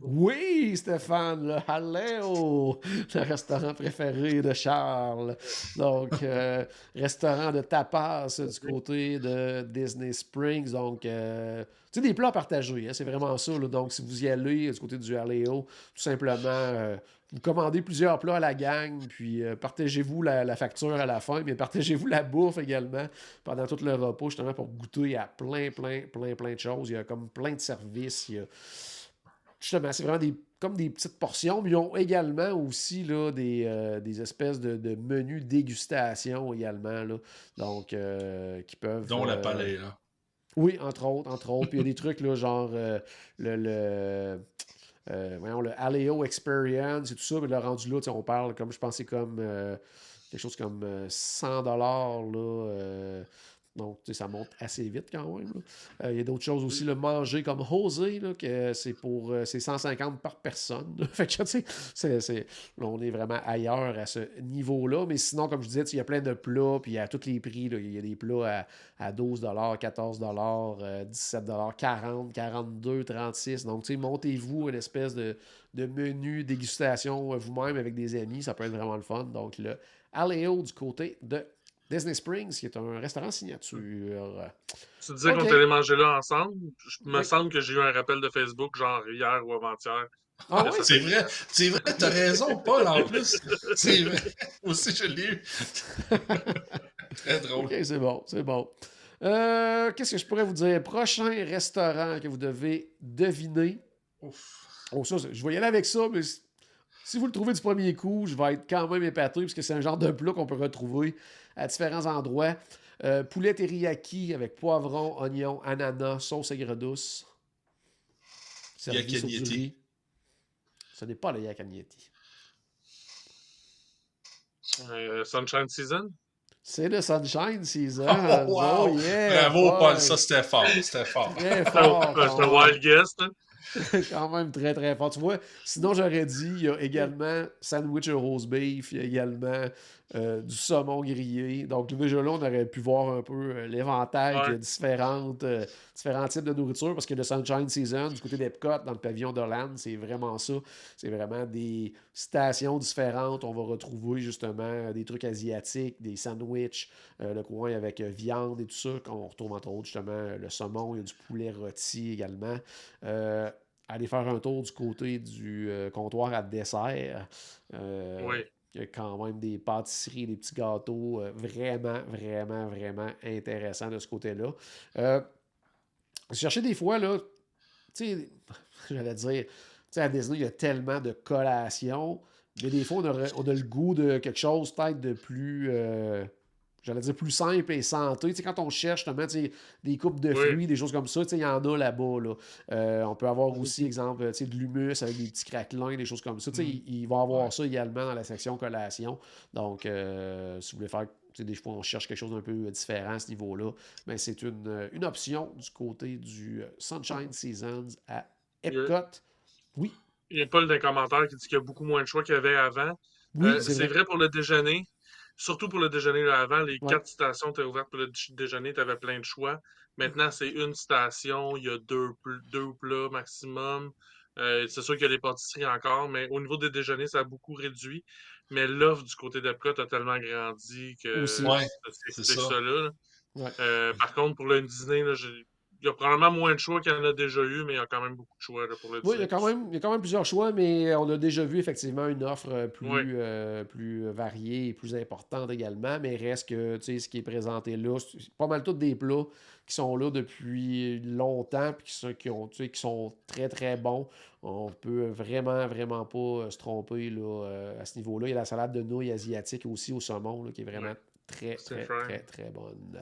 Oui, Stéphane, le Halléo, le restaurant préféré de Charles. Donc, euh, restaurant de tapas du côté de Disney Springs. Donc, euh, tu sais, des plats partagés, hein, c'est vraiment ça. Donc, si vous y allez du côté du Halléo, tout simplement, euh, vous commandez plusieurs plats à la gang, puis euh, partagez-vous la, facture à la fin, mais partagez-vous la bouffe également pendant tout le repas, justement pour goûter à plein, plein, plein, plein de choses. Il y a comme plein de services. Justement, c'est vraiment des, comme des petites portions, mais ils ont également aussi là, des, euh, des espèces de, de menus dégustation également, là, donc euh, qui peuvent... Dont la euh, palais, là. Oui, entre autres, entre autres. Puis il y a des trucs là, genre le, le, voyons, le Aleo Experience et tout ça, mais le rendu là, on parle comme, je pense, c'est comme quelque chose comme euh, 100 dollars là, Donc, ça monte assez vite quand même. Euh, il y a d'autres choses aussi, le manger comme José, là, que c'est pour c'est 150 par personne. fait que, tu sais, on est vraiment ailleurs à ce niveau-là. Mais sinon, comme je disais, il y a plein de plats, puis à tous les prix, il y a des plats à, à 12 14 17 40 42 36 Donc, tu sais, montez-vous une espèce de, menu dégustation vous-même avec des amis. Ça peut être vraiment le fun. Donc, le Aléo du côté de Disney Springs, qui est un restaurant signature. Tu disais qu'on allait manger là ensemble? Je me semble que j'ai eu un rappel de Facebook, genre hier ou avant-hier. Ah oui, c'est vrai. C'est vrai, t'as raison, Paul, en plus. C'est vrai. Aussi, je l'ai eu. Très drôle. OK, c'est bon, c'est bon. Euh, qu'est-ce que je pourrais vous dire? Prochain restaurant que vous devez deviner. Ouf. Oh, ça, je vais y aller avec ça, mais si vous le trouvez du premier coup, je vais être quand même épaté, parce que c'est un genre de plat qu'on peut retrouver à différents endroits. Euh, poulet teriyaki avec poivron, oignon, ananas, sauce aigre douce. Yakagnetti. Ce n'est pas le yakagnetti. Euh, Sunshine Season? C'est le Sunshine Season. Oh, oh yeah, Bravo, Paul. Ça, c'était fort. C'était fort. C'est un wild guest. Quand même très très fort. Tu vois, sinon j'aurais dit, il y a également sandwich au rose beef, il y a également euh, du saumon grillé. Donc déjà là, on aurait pu voir un peu euh, l'éventail de différentes, euh, différents types de nourriture parce que le Sunshine Season, du côté d'Epcot, dans le pavillon d'Orlando, c'est vraiment ça. C'est vraiment des stations différentes. On va retrouver justement des trucs asiatiques, des sandwichs, le coin avec viande et tout ça. On retrouve entre autres justement le saumon, il y a du poulet rôti également aller faire un tour du côté du euh, comptoir à dessert. Euh, oui. Il y a quand même des pâtisseries, des petits gâteaux euh, vraiment, vraiment, vraiment intéressants de ce côté-là. chercher des fois, là, tu sais, j'allais dire, tu sais, à Disney, il y a tellement de collations, mais des fois, on, on a le goût de quelque chose peut-être de plus j'allais dire plus simple et santé. Tu sais, quand on cherche justement des coupes de fruits, des choses comme ça, il y en a là-bas. Là. Euh, on peut avoir aussi, exemple, de l'humus avec des petits craquelins, des choses comme ça. Mm. Il, il, va y avoir ça également dans la section collation. Donc, euh, si vous voulez faire des fois, on cherche quelque chose d'un peu différent à ce niveau-là. Mais c'est une, une, option du côté du Sunshine Seasons à Epcot. Oui. Il y a Paul d'un commentaire qui dit qu'il y a beaucoup moins de choix qu'il y avait avant. Oui, euh, c'est vrai. pour le déjeuner. Surtout pour le déjeuner là, avant, les quatre stations étaient ouvertes pour le déjeuner, tu avais plein de choix. Maintenant, c'est une station, il y a deux, deux plats maximum. Euh, c'est sûr qu'il y a les pâtisseries encore, mais au niveau des déjeuners, ça a beaucoup réduit. Mais l'offre du côté d'Epcot a tellement grandi que c'est ça. là. Euh, par contre, pour le dîner, là, il y a probablement moins de choix qu'il y en a déjà eu, mais il y a quand même beaucoup de choix pour le Oui, il y, a quand même, il y a quand même plusieurs choix, mais on a déjà vu effectivement une offre euh, plus, euh, plus variée et plus importante également. Mais reste que ce qui est présenté là, c'est pas mal tous des plats qui sont là depuis longtemps et qui sont, qui, ont, qui sont très très bons. On peut vraiment, vraiment pas euh, se tromper là, à ce niveau-là. Il y a la salade de nouilles asiatique aussi au saumon qui est vraiment très, très, très, très bonne.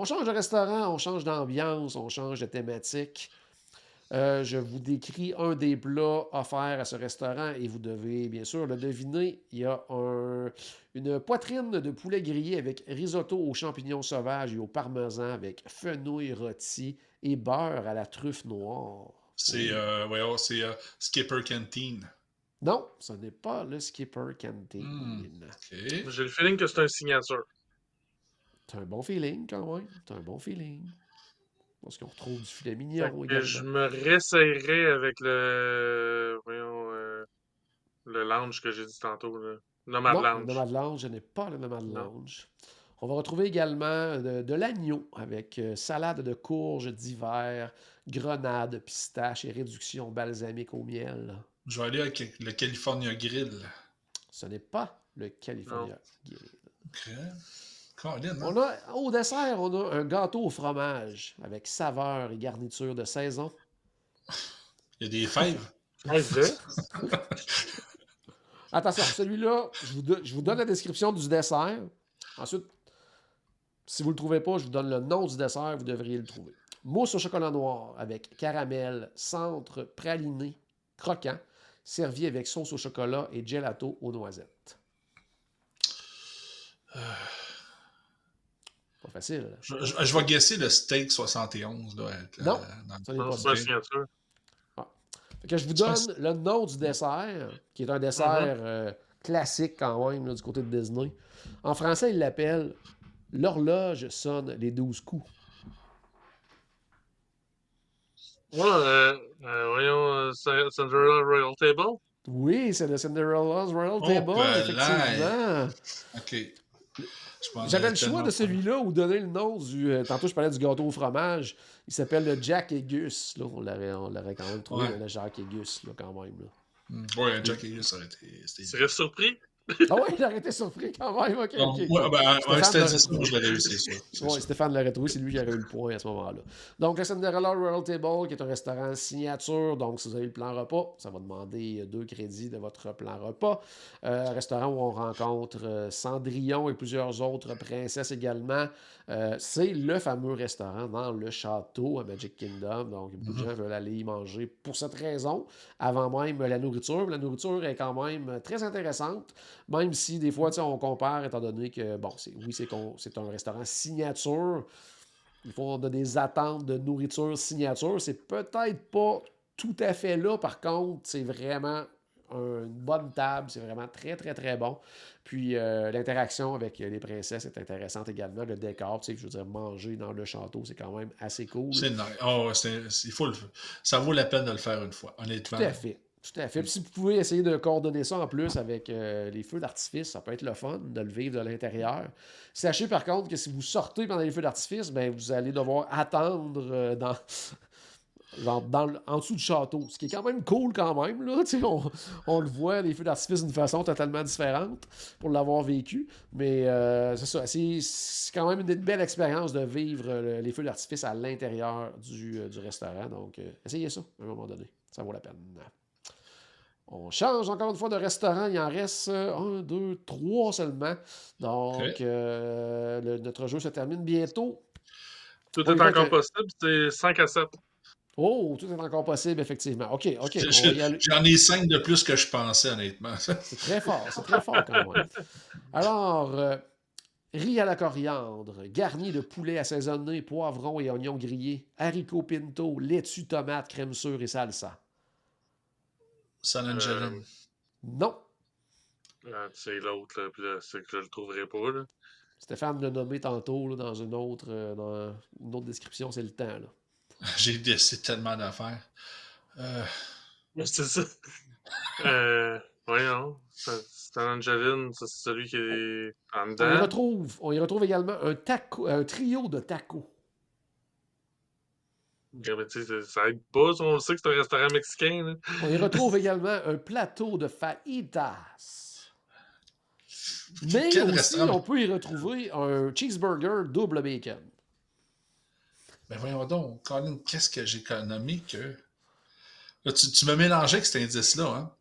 On change de restaurant, on change d'ambiance, on change de thématique. Euh, je vous décris un des plats offerts à ce restaurant et vous devez bien sûr le deviner. Il y a une poitrine de poulet grillé avec risotto aux champignons sauvages et au parmesan avec fenouil rôti et beurre à la truffe noire. C'est euh, euh, Skipper Canteen. Non, ce n'est pas le Skipper Canteen. Hmm, J'ai le feeling que c'est un signature. T'as un bon feeling quand même. T'as un bon feeling. Parce qu'on retrouve du filet mignon également. Je me réessayerai avec le. Voyons. Euh, le lounge que j'ai dit tantôt. Le Nomad Lounge. Le Nomad Lounge, je n'ai pas le Nomad Lounge. On va retrouver également de, l'agneau avec euh, salade de courges d'hiver, grenade, pistache et réduction balsamique au miel. Je vais aller avec le California Grill. Ce n'est pas le California Grill. OK. On a, au dessert, on a un gâteau au fromage avec saveur et garniture de saison. Il y a des fèves. Attention, celui-là, je vous, donne la description du dessert. Ensuite, si vous ne le trouvez pas, je vous donne le nom du dessert, vous devriez le trouver. Mousse au chocolat noir avec caramel, centre praliné, croquant, servi avec sauce au chocolat et gelato aux noisettes. Euh... pas facile. Je, vais guesser le steak 71. Là, non, ça n'est pas signature. que je vous donne le nom du dessert, qui est un dessert mm-hmm. euh, classique quand même du côté de Disney. En français, il l'appelle L'horloge sonne les 12 coups. Ouais, euh, euh, voyons, Cinderella Royal Table. Oui, c'est le Cinderella's Royal oh, Table, effectivement. OK. J'avais le choix de celui-là ou donner le nom du. Euh, tantôt, je parlais du gâteau au fromage. Il s'appelle le Jack et Gus. Là. On l'aurait quand même trouvé, le Jack et Gus, là, quand même. Là. Mm. Oui, Jack et Gus, ça aurait été. Tu serais surpris? Ah ouais, il aurait été surpris quand même. Ok, ok. Ouais, ben, ouais, c'était je l'aurais eu, c'est sûr. Oui, Stéphane l'aurait trouvé, c'est lui qui aurait eu le point à ce moment-là. Donc, le Cinderella Royal Table, qui est un restaurant signature. Donc, si vous avez le plan repas, ça va demander deux crédits de votre plan repas. Euh, restaurant où on rencontre euh, Cendrillon et plusieurs autres princesses également. Euh, c'est le fameux restaurant dans le château à Magic Kingdom. Donc, beaucoup de mm-hmm. gens veulent aller y manger pour cette raison, avant même la nourriture. La nourriture est quand même très intéressante. Même si des fois, on compare, étant donné que, bon, oui, c'est un restaurant signature. Il faut a des attentes de nourriture signature. C'est peut-être pas tout à fait là. Par contre, c'est vraiment une bonne table. C'est vraiment très, très, très bon. Puis euh, l'interaction avec les princesses est intéressante également. Le décor, tu sais, je veux dire, manger dans le château, c'est quand même assez cool. C'est nice. Oh, il faut Ça vaut la peine de le faire une fois, honnêtement. Tout à fait. Tout à fait. Puis si vous pouvez essayer de coordonner ça en plus avec euh, les feux d'artifice, ça peut être le fun de le vivre de l'intérieur. Sachez par contre que si vous sortez pendant les feux d'artifice, ben, vous allez devoir attendre euh, dans, dans en dessous du château. Ce qui est quand même cool quand même. Là. On, on le voit, les feux d'artifice d'une façon totalement différente pour l'avoir vécu. Mais euh, c'est ça. C'est, quand même une belle expérience de vivre les feux d'artifice à l'intérieur du, du restaurant. Donc, essayez ça à un moment donné. Ça vaut la peine. On change encore une fois de restaurant. Il en reste un, deux, trois seulement. Donc, euh, notre jeu se termine bientôt. Tout est encore possible. C'est 5 à 7. Oh, tout est encore possible, effectivement. OK, OK. J'en ai 5 de plus que je pensais, honnêtement. C'est très fort. C'est très fort quand même. Alors, euh, riz à la coriandre, garni de poulet assaisonné, poivron et oignons grillés, haricots pinto, laitue, tomate, crème sûre et salsa. San. Euh, non. Ah, c'est l'autre, puis c'est que je le trouverai pas. Là. Stéphane l'a nommé tantôt là, dans, une autre, euh, dans une autre description, c'est le temps. Là. J'ai laissé tellement d'affaires. Euh... C'est ça. euh, voyons. Stan Angelin, c'est celui qui est en dedans. On y retrouve, on y retrouve également un, taco, un trio de tacos. Ça aide pas, on sait que c'est un restaurant mexicain. On y retrouve également un plateau de fajitas. Mais aussi, on peut y retrouver un cheeseburger double bacon. Ben voyons donc, Colin, qu'est-ce que j'ai nommé que. tu, tu me mélangeais avec cet indice-là, hein?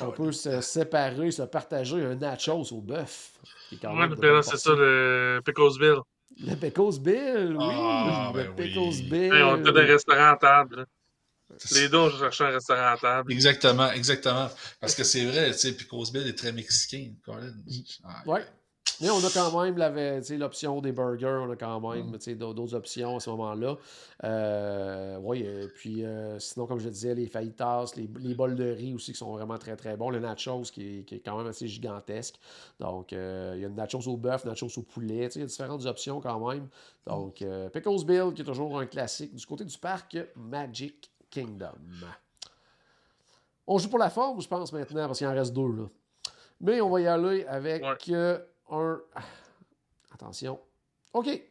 On peut se séparer, se partager un nachos au bœuf. Ouais, c'est ça, le Picosville. Le Pecos Bill, oui. Ah, le ben Pecos oui. Bill. on était des restaurants à table. Les deux, on cherchait un restaurant à table. Exactement, exactement. Parce que c'est vrai, tu sais, Pecos Bill est très mexicain, Colin. Ouais. Mais on a quand même l'option des burgers, on a quand même mm. d'autres options à ce moment-là. Euh, oui, et puis euh, sinon, comme je disais, les fajitas, les, les, bols de riz aussi qui sont vraiment très très bons. Le nachos qui est, qui est quand même assez gigantesque. Donc, euh, il y a une nachos au bœuf, nachos au poulet. Il y a différentes options quand même. Donc, euh, Pickles Bill qui est toujours un classique du côté du parc Magic Kingdom. On joue pour la forme, je pense, maintenant, parce qu'il en reste deux. Là. Mais on va y aller avec un. Attention. OK.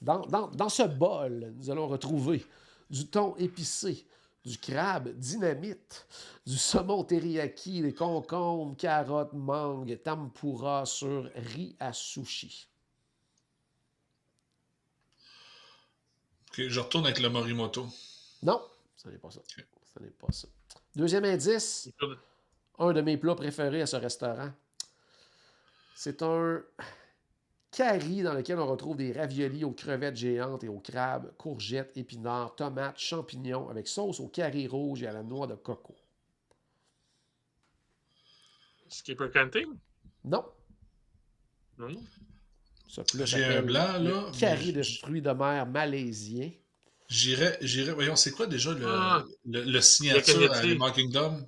Dans, ce bol, nous allons retrouver du thon épicé, du crabe dynamite, du saumon teriyaki, des concombres, carottes, mangue, tempura sur riz à sushi. OK, je retourne avec le Morimoto. Non, ce n'est pas ça. Ce n'est pas ça. Deuxième indice, un de mes plats préférés à ce restaurant, c'est un carry dans lequel on retrouve des raviolis aux crevettes géantes et aux crabes, courgettes, épinards, tomates, champignons avec sauce au carré rouge et à la noix de coco. Skipper Canting? Non. Non. J'ai un blanc, là. Carré de fruits de mer malaisien. J'irais, j'irais. Voyons, c'est quoi déjà le, ah. le, signature à Kingdom?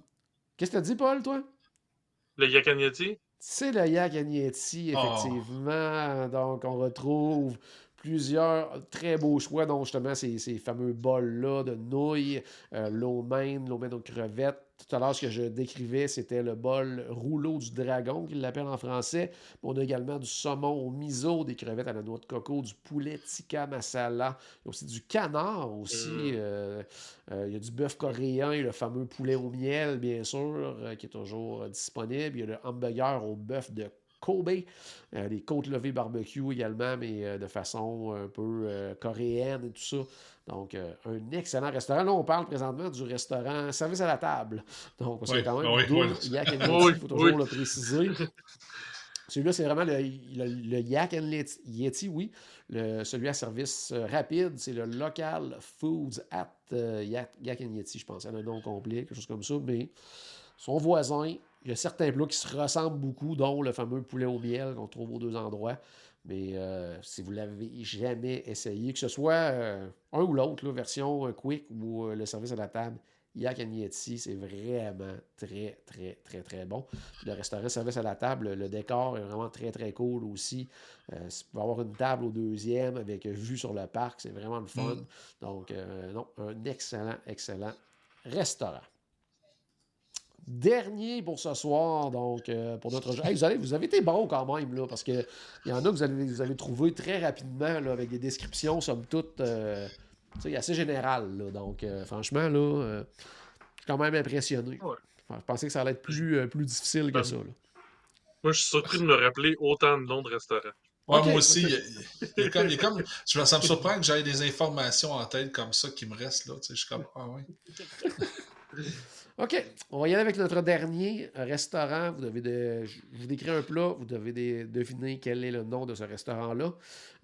Qu'est-ce que t'as dit, Paul, toi? Le Yakanyeti? C'est le Yakanyeti, ah. effectivement. Donc, on retrouve plusieurs très beaux choix, dont justement ces, ces fameux bols-là de nouilles, euh, l'eau main, l'eau main aux crevettes, tout à l'heure, ce que je décrivais, c'était le bol rouleau du dragon, qu'il l'appelle en français. On a également du saumon au miso, des crevettes à la noix de coco, du poulet tikka masala. Il y a aussi du canard aussi. Mm. Euh, euh, il y a du bœuf coréen et le fameux poulet au miel, bien sûr, euh, qui est toujours disponible. Il y a le hamburger au bœuf de Kobe, les côtes levées barbecue également, mais de façon un peu coréenne et tout ça. Donc, euh, un excellent restaurant. Là, on parle présentement du restaurant service à la table. Donc, c'est quand même double yak il faut toujours le préciser. Celui-là, c'est vraiment le, Yak and Yeti, oui. Le, celui à service euh, rapide, c'est le Local Foods at euh, yak, and Yeti, je pense. Il y a un nom complet, quelque chose comme ça. Mais son voisin, il y a certains plats qui se ressemblent beaucoup, dont le fameux poulet au miel qu'on trouve aux deux endroits. Mais euh, si vous l'avez jamais essayé, que ce soit euh, un ou l'autre, la version euh, quick ou le service à la table, Yak Agnetti, c'est vraiment très, très, très, très bon. le restaurant service à la table, le décor est vraiment très, très cool aussi. Euh, vous pouvez avoir une table au deuxième avec vue sur le parc, c'est vraiment le fun. Mm. Donc, non, un excellent, excellent restaurant. Dernier pour ce soir, donc, euh, pour notre jeu. vous, avez, vous avez été bon quand même, là, parce qu'il y en a que vous avez, vous avez trouvé très rapidement, là, avec des descriptions, somme toute, euh, assez générales. donc, euh, franchement, là, je suis quand même impressionné. je pensais que ça allait être plus, plus difficile que ça. Moi, je suis surpris de me rappeler autant de noms de restaurants. moi aussi, il, comme, comme, ça me surprend que j'aie des informations en tête comme ça qui me restent là. Je suis comme, ah ouais. OK, on va y aller avec notre dernier restaurant. Vous devez de, je vous décris un plat, vous devez deviner quel est le nom de ce restaurant-là.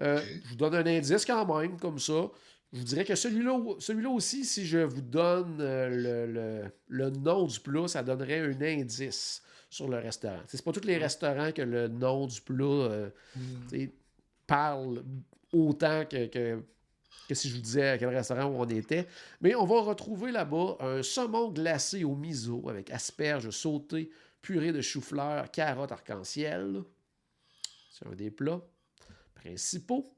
Euh, je vous donne un indice quand même, comme ça. Je vous dirais que celui-là celui aussi, si je vous donne euh, le, nom du plat, ça donnerait un indice sur le restaurant. C'est pas tous les restaurants que le nom du plat euh, mm. parle autant que que si je vous disais à quel restaurant on était. Mais on va retrouver là-bas un saumon glacé au miso avec asperges sautées, purée de chou-fleur, carottes arc-en-ciel. C'est un des plats principaux.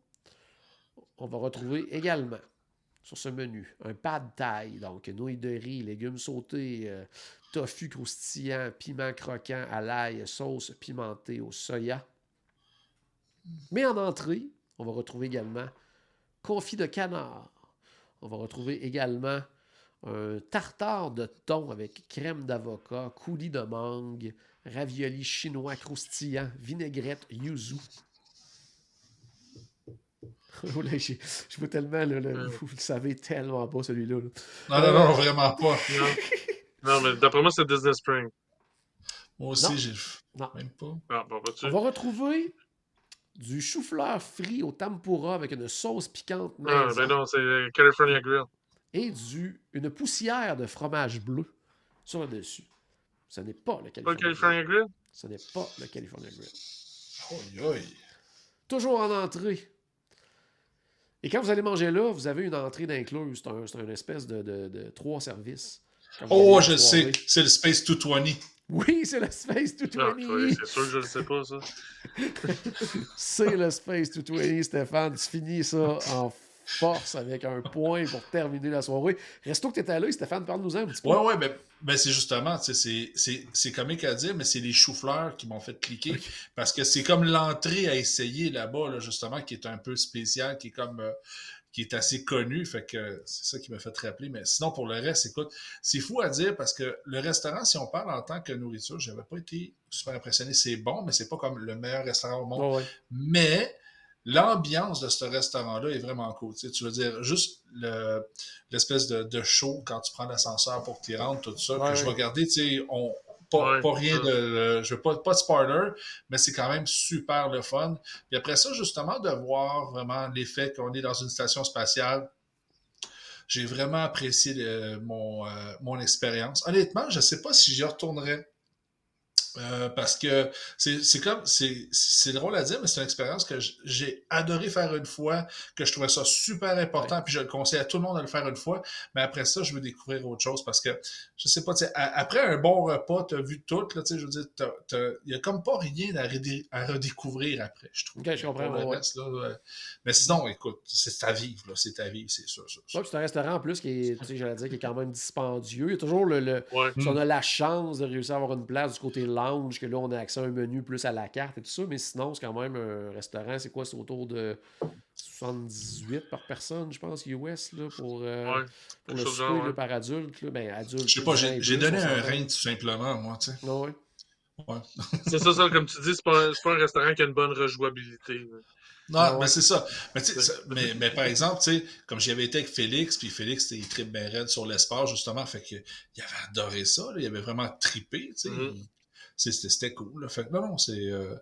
On va retrouver également sur ce menu un pad thai, donc nouilles de riz, légumes sautés, euh, tofu croustillant, piment croquant à l'ail, sauce pimentée au soya. Mais en entrée, on va retrouver également confit de canard. On va retrouver également un tartare de thon avec crème d'avocat, coulis de mangue, ravioli chinois croustillant, vinaigrette yuzu. Oh je, je vois tellement, vous le savez tellement pas celui-là. Non, non, non, vraiment pas. non. mais d'après moi, c'est Disney Spring. Moi aussi, j'ai. Même pas. Ah, On va retrouver du chou-fleur frit au tempura avec une sauce piquante. Ah, ben non, c'est California Grill. Et du, une poussière de fromage bleu sur le dessus. Ce n'est pas le California, pas le California Grill. Ce n'est pas le California Grill. Oh, Toujours en entrée. Et quand vous allez manger là, vous avez une entrée d'incluse. C'est un, une espèce de, de, de trois services. Oh, je sais. C'est le Space 220. Oui, c'est le Space 220. Ah, c'est sûr que je ne sais pas, ça. c'est le Space 220, Stéphane. Tu finis ça en force avec un point pour terminer la soirée. Resto que tu étais là, Stéphane, parle-nous un petit peu. Oui, oui, mais, mais c'est justement, c'est comique à dire, mais c'est les choux-fleurs qui m'ont fait cliquer. Parce que c'est comme l'entrée à essayer là-bas, là, justement, qui est un peu spécial, qui est comme. Euh, qui est assez connu. Fait que c'est ça qui m'a fait rappeler. Mais sinon, pour le reste, écoute, c'est fou à dire parce que le restaurant, si on parle en tant que nourriture, j'avais pas été super impressionné. C'est bon, mais c'est pas comme le meilleur restaurant au monde. Mais l'ambiance de ce restaurant-là est vraiment cool. Tu, veux dire, juste l'espèce de, show quand tu prends l'ascenseur pour t'y rendre, tout ça. puis je regardais, tu sais, on, pas, rien de. Je veux pas, pas de spoiler, mais c'est quand même super le fun. Et après ça, justement, de voir vraiment l'effet qu'on est dans une station spatiale, j'ai vraiment apprécié mon, euh, mon expérience. Honnêtement, je ne sais pas si j'y retournerais Euh, parce que c'est comme, c'est drôle à dire, mais c'est une expérience que j'ai adoré faire une fois, que je trouvais ça super important, puis je le conseille à tout le monde de le faire une fois, mais après ça, je veux découvrir autre chose parce que, je sais pas, après un bon repas, tu as vu tout, là, je veux dire, il y a comme pas rien à, redécouvrir après, je trouve. Ok, je comprends. Mais sinon, écoute, c'est à vivre, c'est à vivre, c'est sûr. c'est un restaurant en plus qui est, j'allais dire, qui est quand même dispendieux. Il y a toujours le, le si on a la chance de réussir à avoir une place du côté lounge, que là, on a accès à un menu plus à la carte et tout ça, mais sinon, c'est quand même un restaurant, c'est quoi, c'est autour de 78 par personne, je pense, US, là, pour, euh, pour le souper par adulte. Là. Ben, adulte. Je sais pas, j'ai donné un rein tout simplement, moi, tu sais. ouais. ouais. c'est ça, ça, comme tu dis, c'est pas, pas, un restaurant qui a une bonne rejouabilité. Non, mais c'est ça. Mais, mais, mais, par exemple, comme j'y avais été avec Félix, puis Félix, il tripe bien raide sur l'espace, justement, fait qu'il avait adoré ça, là, il avait vraiment trippé, tu sais. Mm-hmm c'était cool. Fait non, non, c'est. Euh,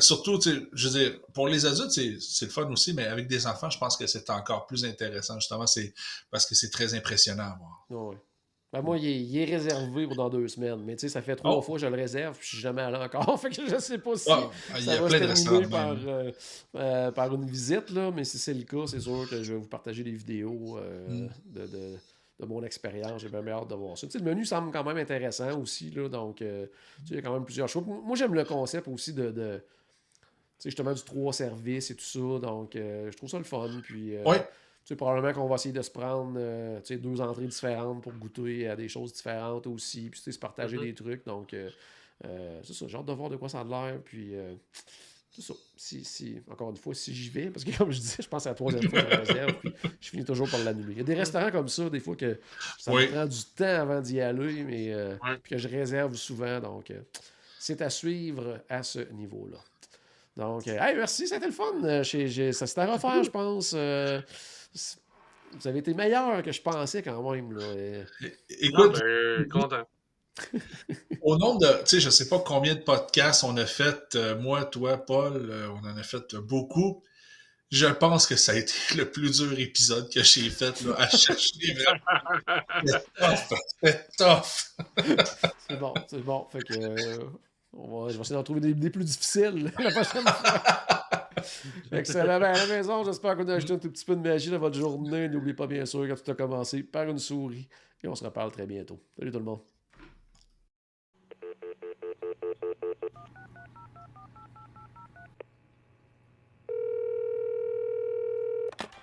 surtout, je veux dire, pour les adultes, c'est le fun aussi, mais avec des enfants, je pense que c'est encore plus intéressant, justement, c'est parce que c'est très impressionnant à voir. Oui. Ben moi, il est, réservé pour dans deux semaines. Mais tu sais, ça fait trois oh. fois que je le réserve, puis je suis jamais allé encore. fait que je sais pas si ah, ça va se terminer par, euh, euh, par une visite, là. Mais si c'est le cas, c'est sûr que je vais vous partager des vidéos mm. de de mon expérience. J'ai bien hâte de voir ça. le menu semble quand même intéressant aussi. Là, donc, euh, il y a quand même plusieurs choses. Moi, j'aime le concept aussi de, de justement du trois services et tout ça. Donc, euh, je trouve ça le fun. Puis, euh, probablement qu'on va essayer de se prendre deux entrées différentes pour goûter à des choses différentes aussi. Puis, se partager mm-hmm. des trucs. Donc, c'est ça. J'ai hâte de voir de quoi ça a l'air. Puis, c'est ça. Si, si, encore une fois, si j'y vais, parce que comme je disais, je pense à la troisième fois que je réserve, puis je finis toujours par l'annuler. Il y a des restaurants comme ça, des fois, que ça me prend du temps avant d'y aller, mais euh, que je réserve souvent. Donc, euh, c'est à suivre à ce niveau-là. Donc, euh, hey, merci, c'était le fun. ça s'est à refaire, je pense. vous avez été meilleur que je pensais quand même. Là. Écoute, ben, content. Au nombre de, tu sais, je sais pas combien de podcasts on a fait, euh, moi, toi, Paul, euh, on en a fait beaucoup. Je pense que ça a été le plus dur épisode que j'ai fait à chercher. C'est tough. c'est bon, c'est bon. Fait que, euh, on va, je vais essayer d'en trouver des, plus difficiles la prochaine fois. Excellent. Ben, à la maison, j'espère qu'on a ajouté un tout petit peu de magie dans votre journée. N'oubliez pas, bien sûr, quand tout a commencé, par une souris. Et on se reparle très bientôt. Salut tout le monde.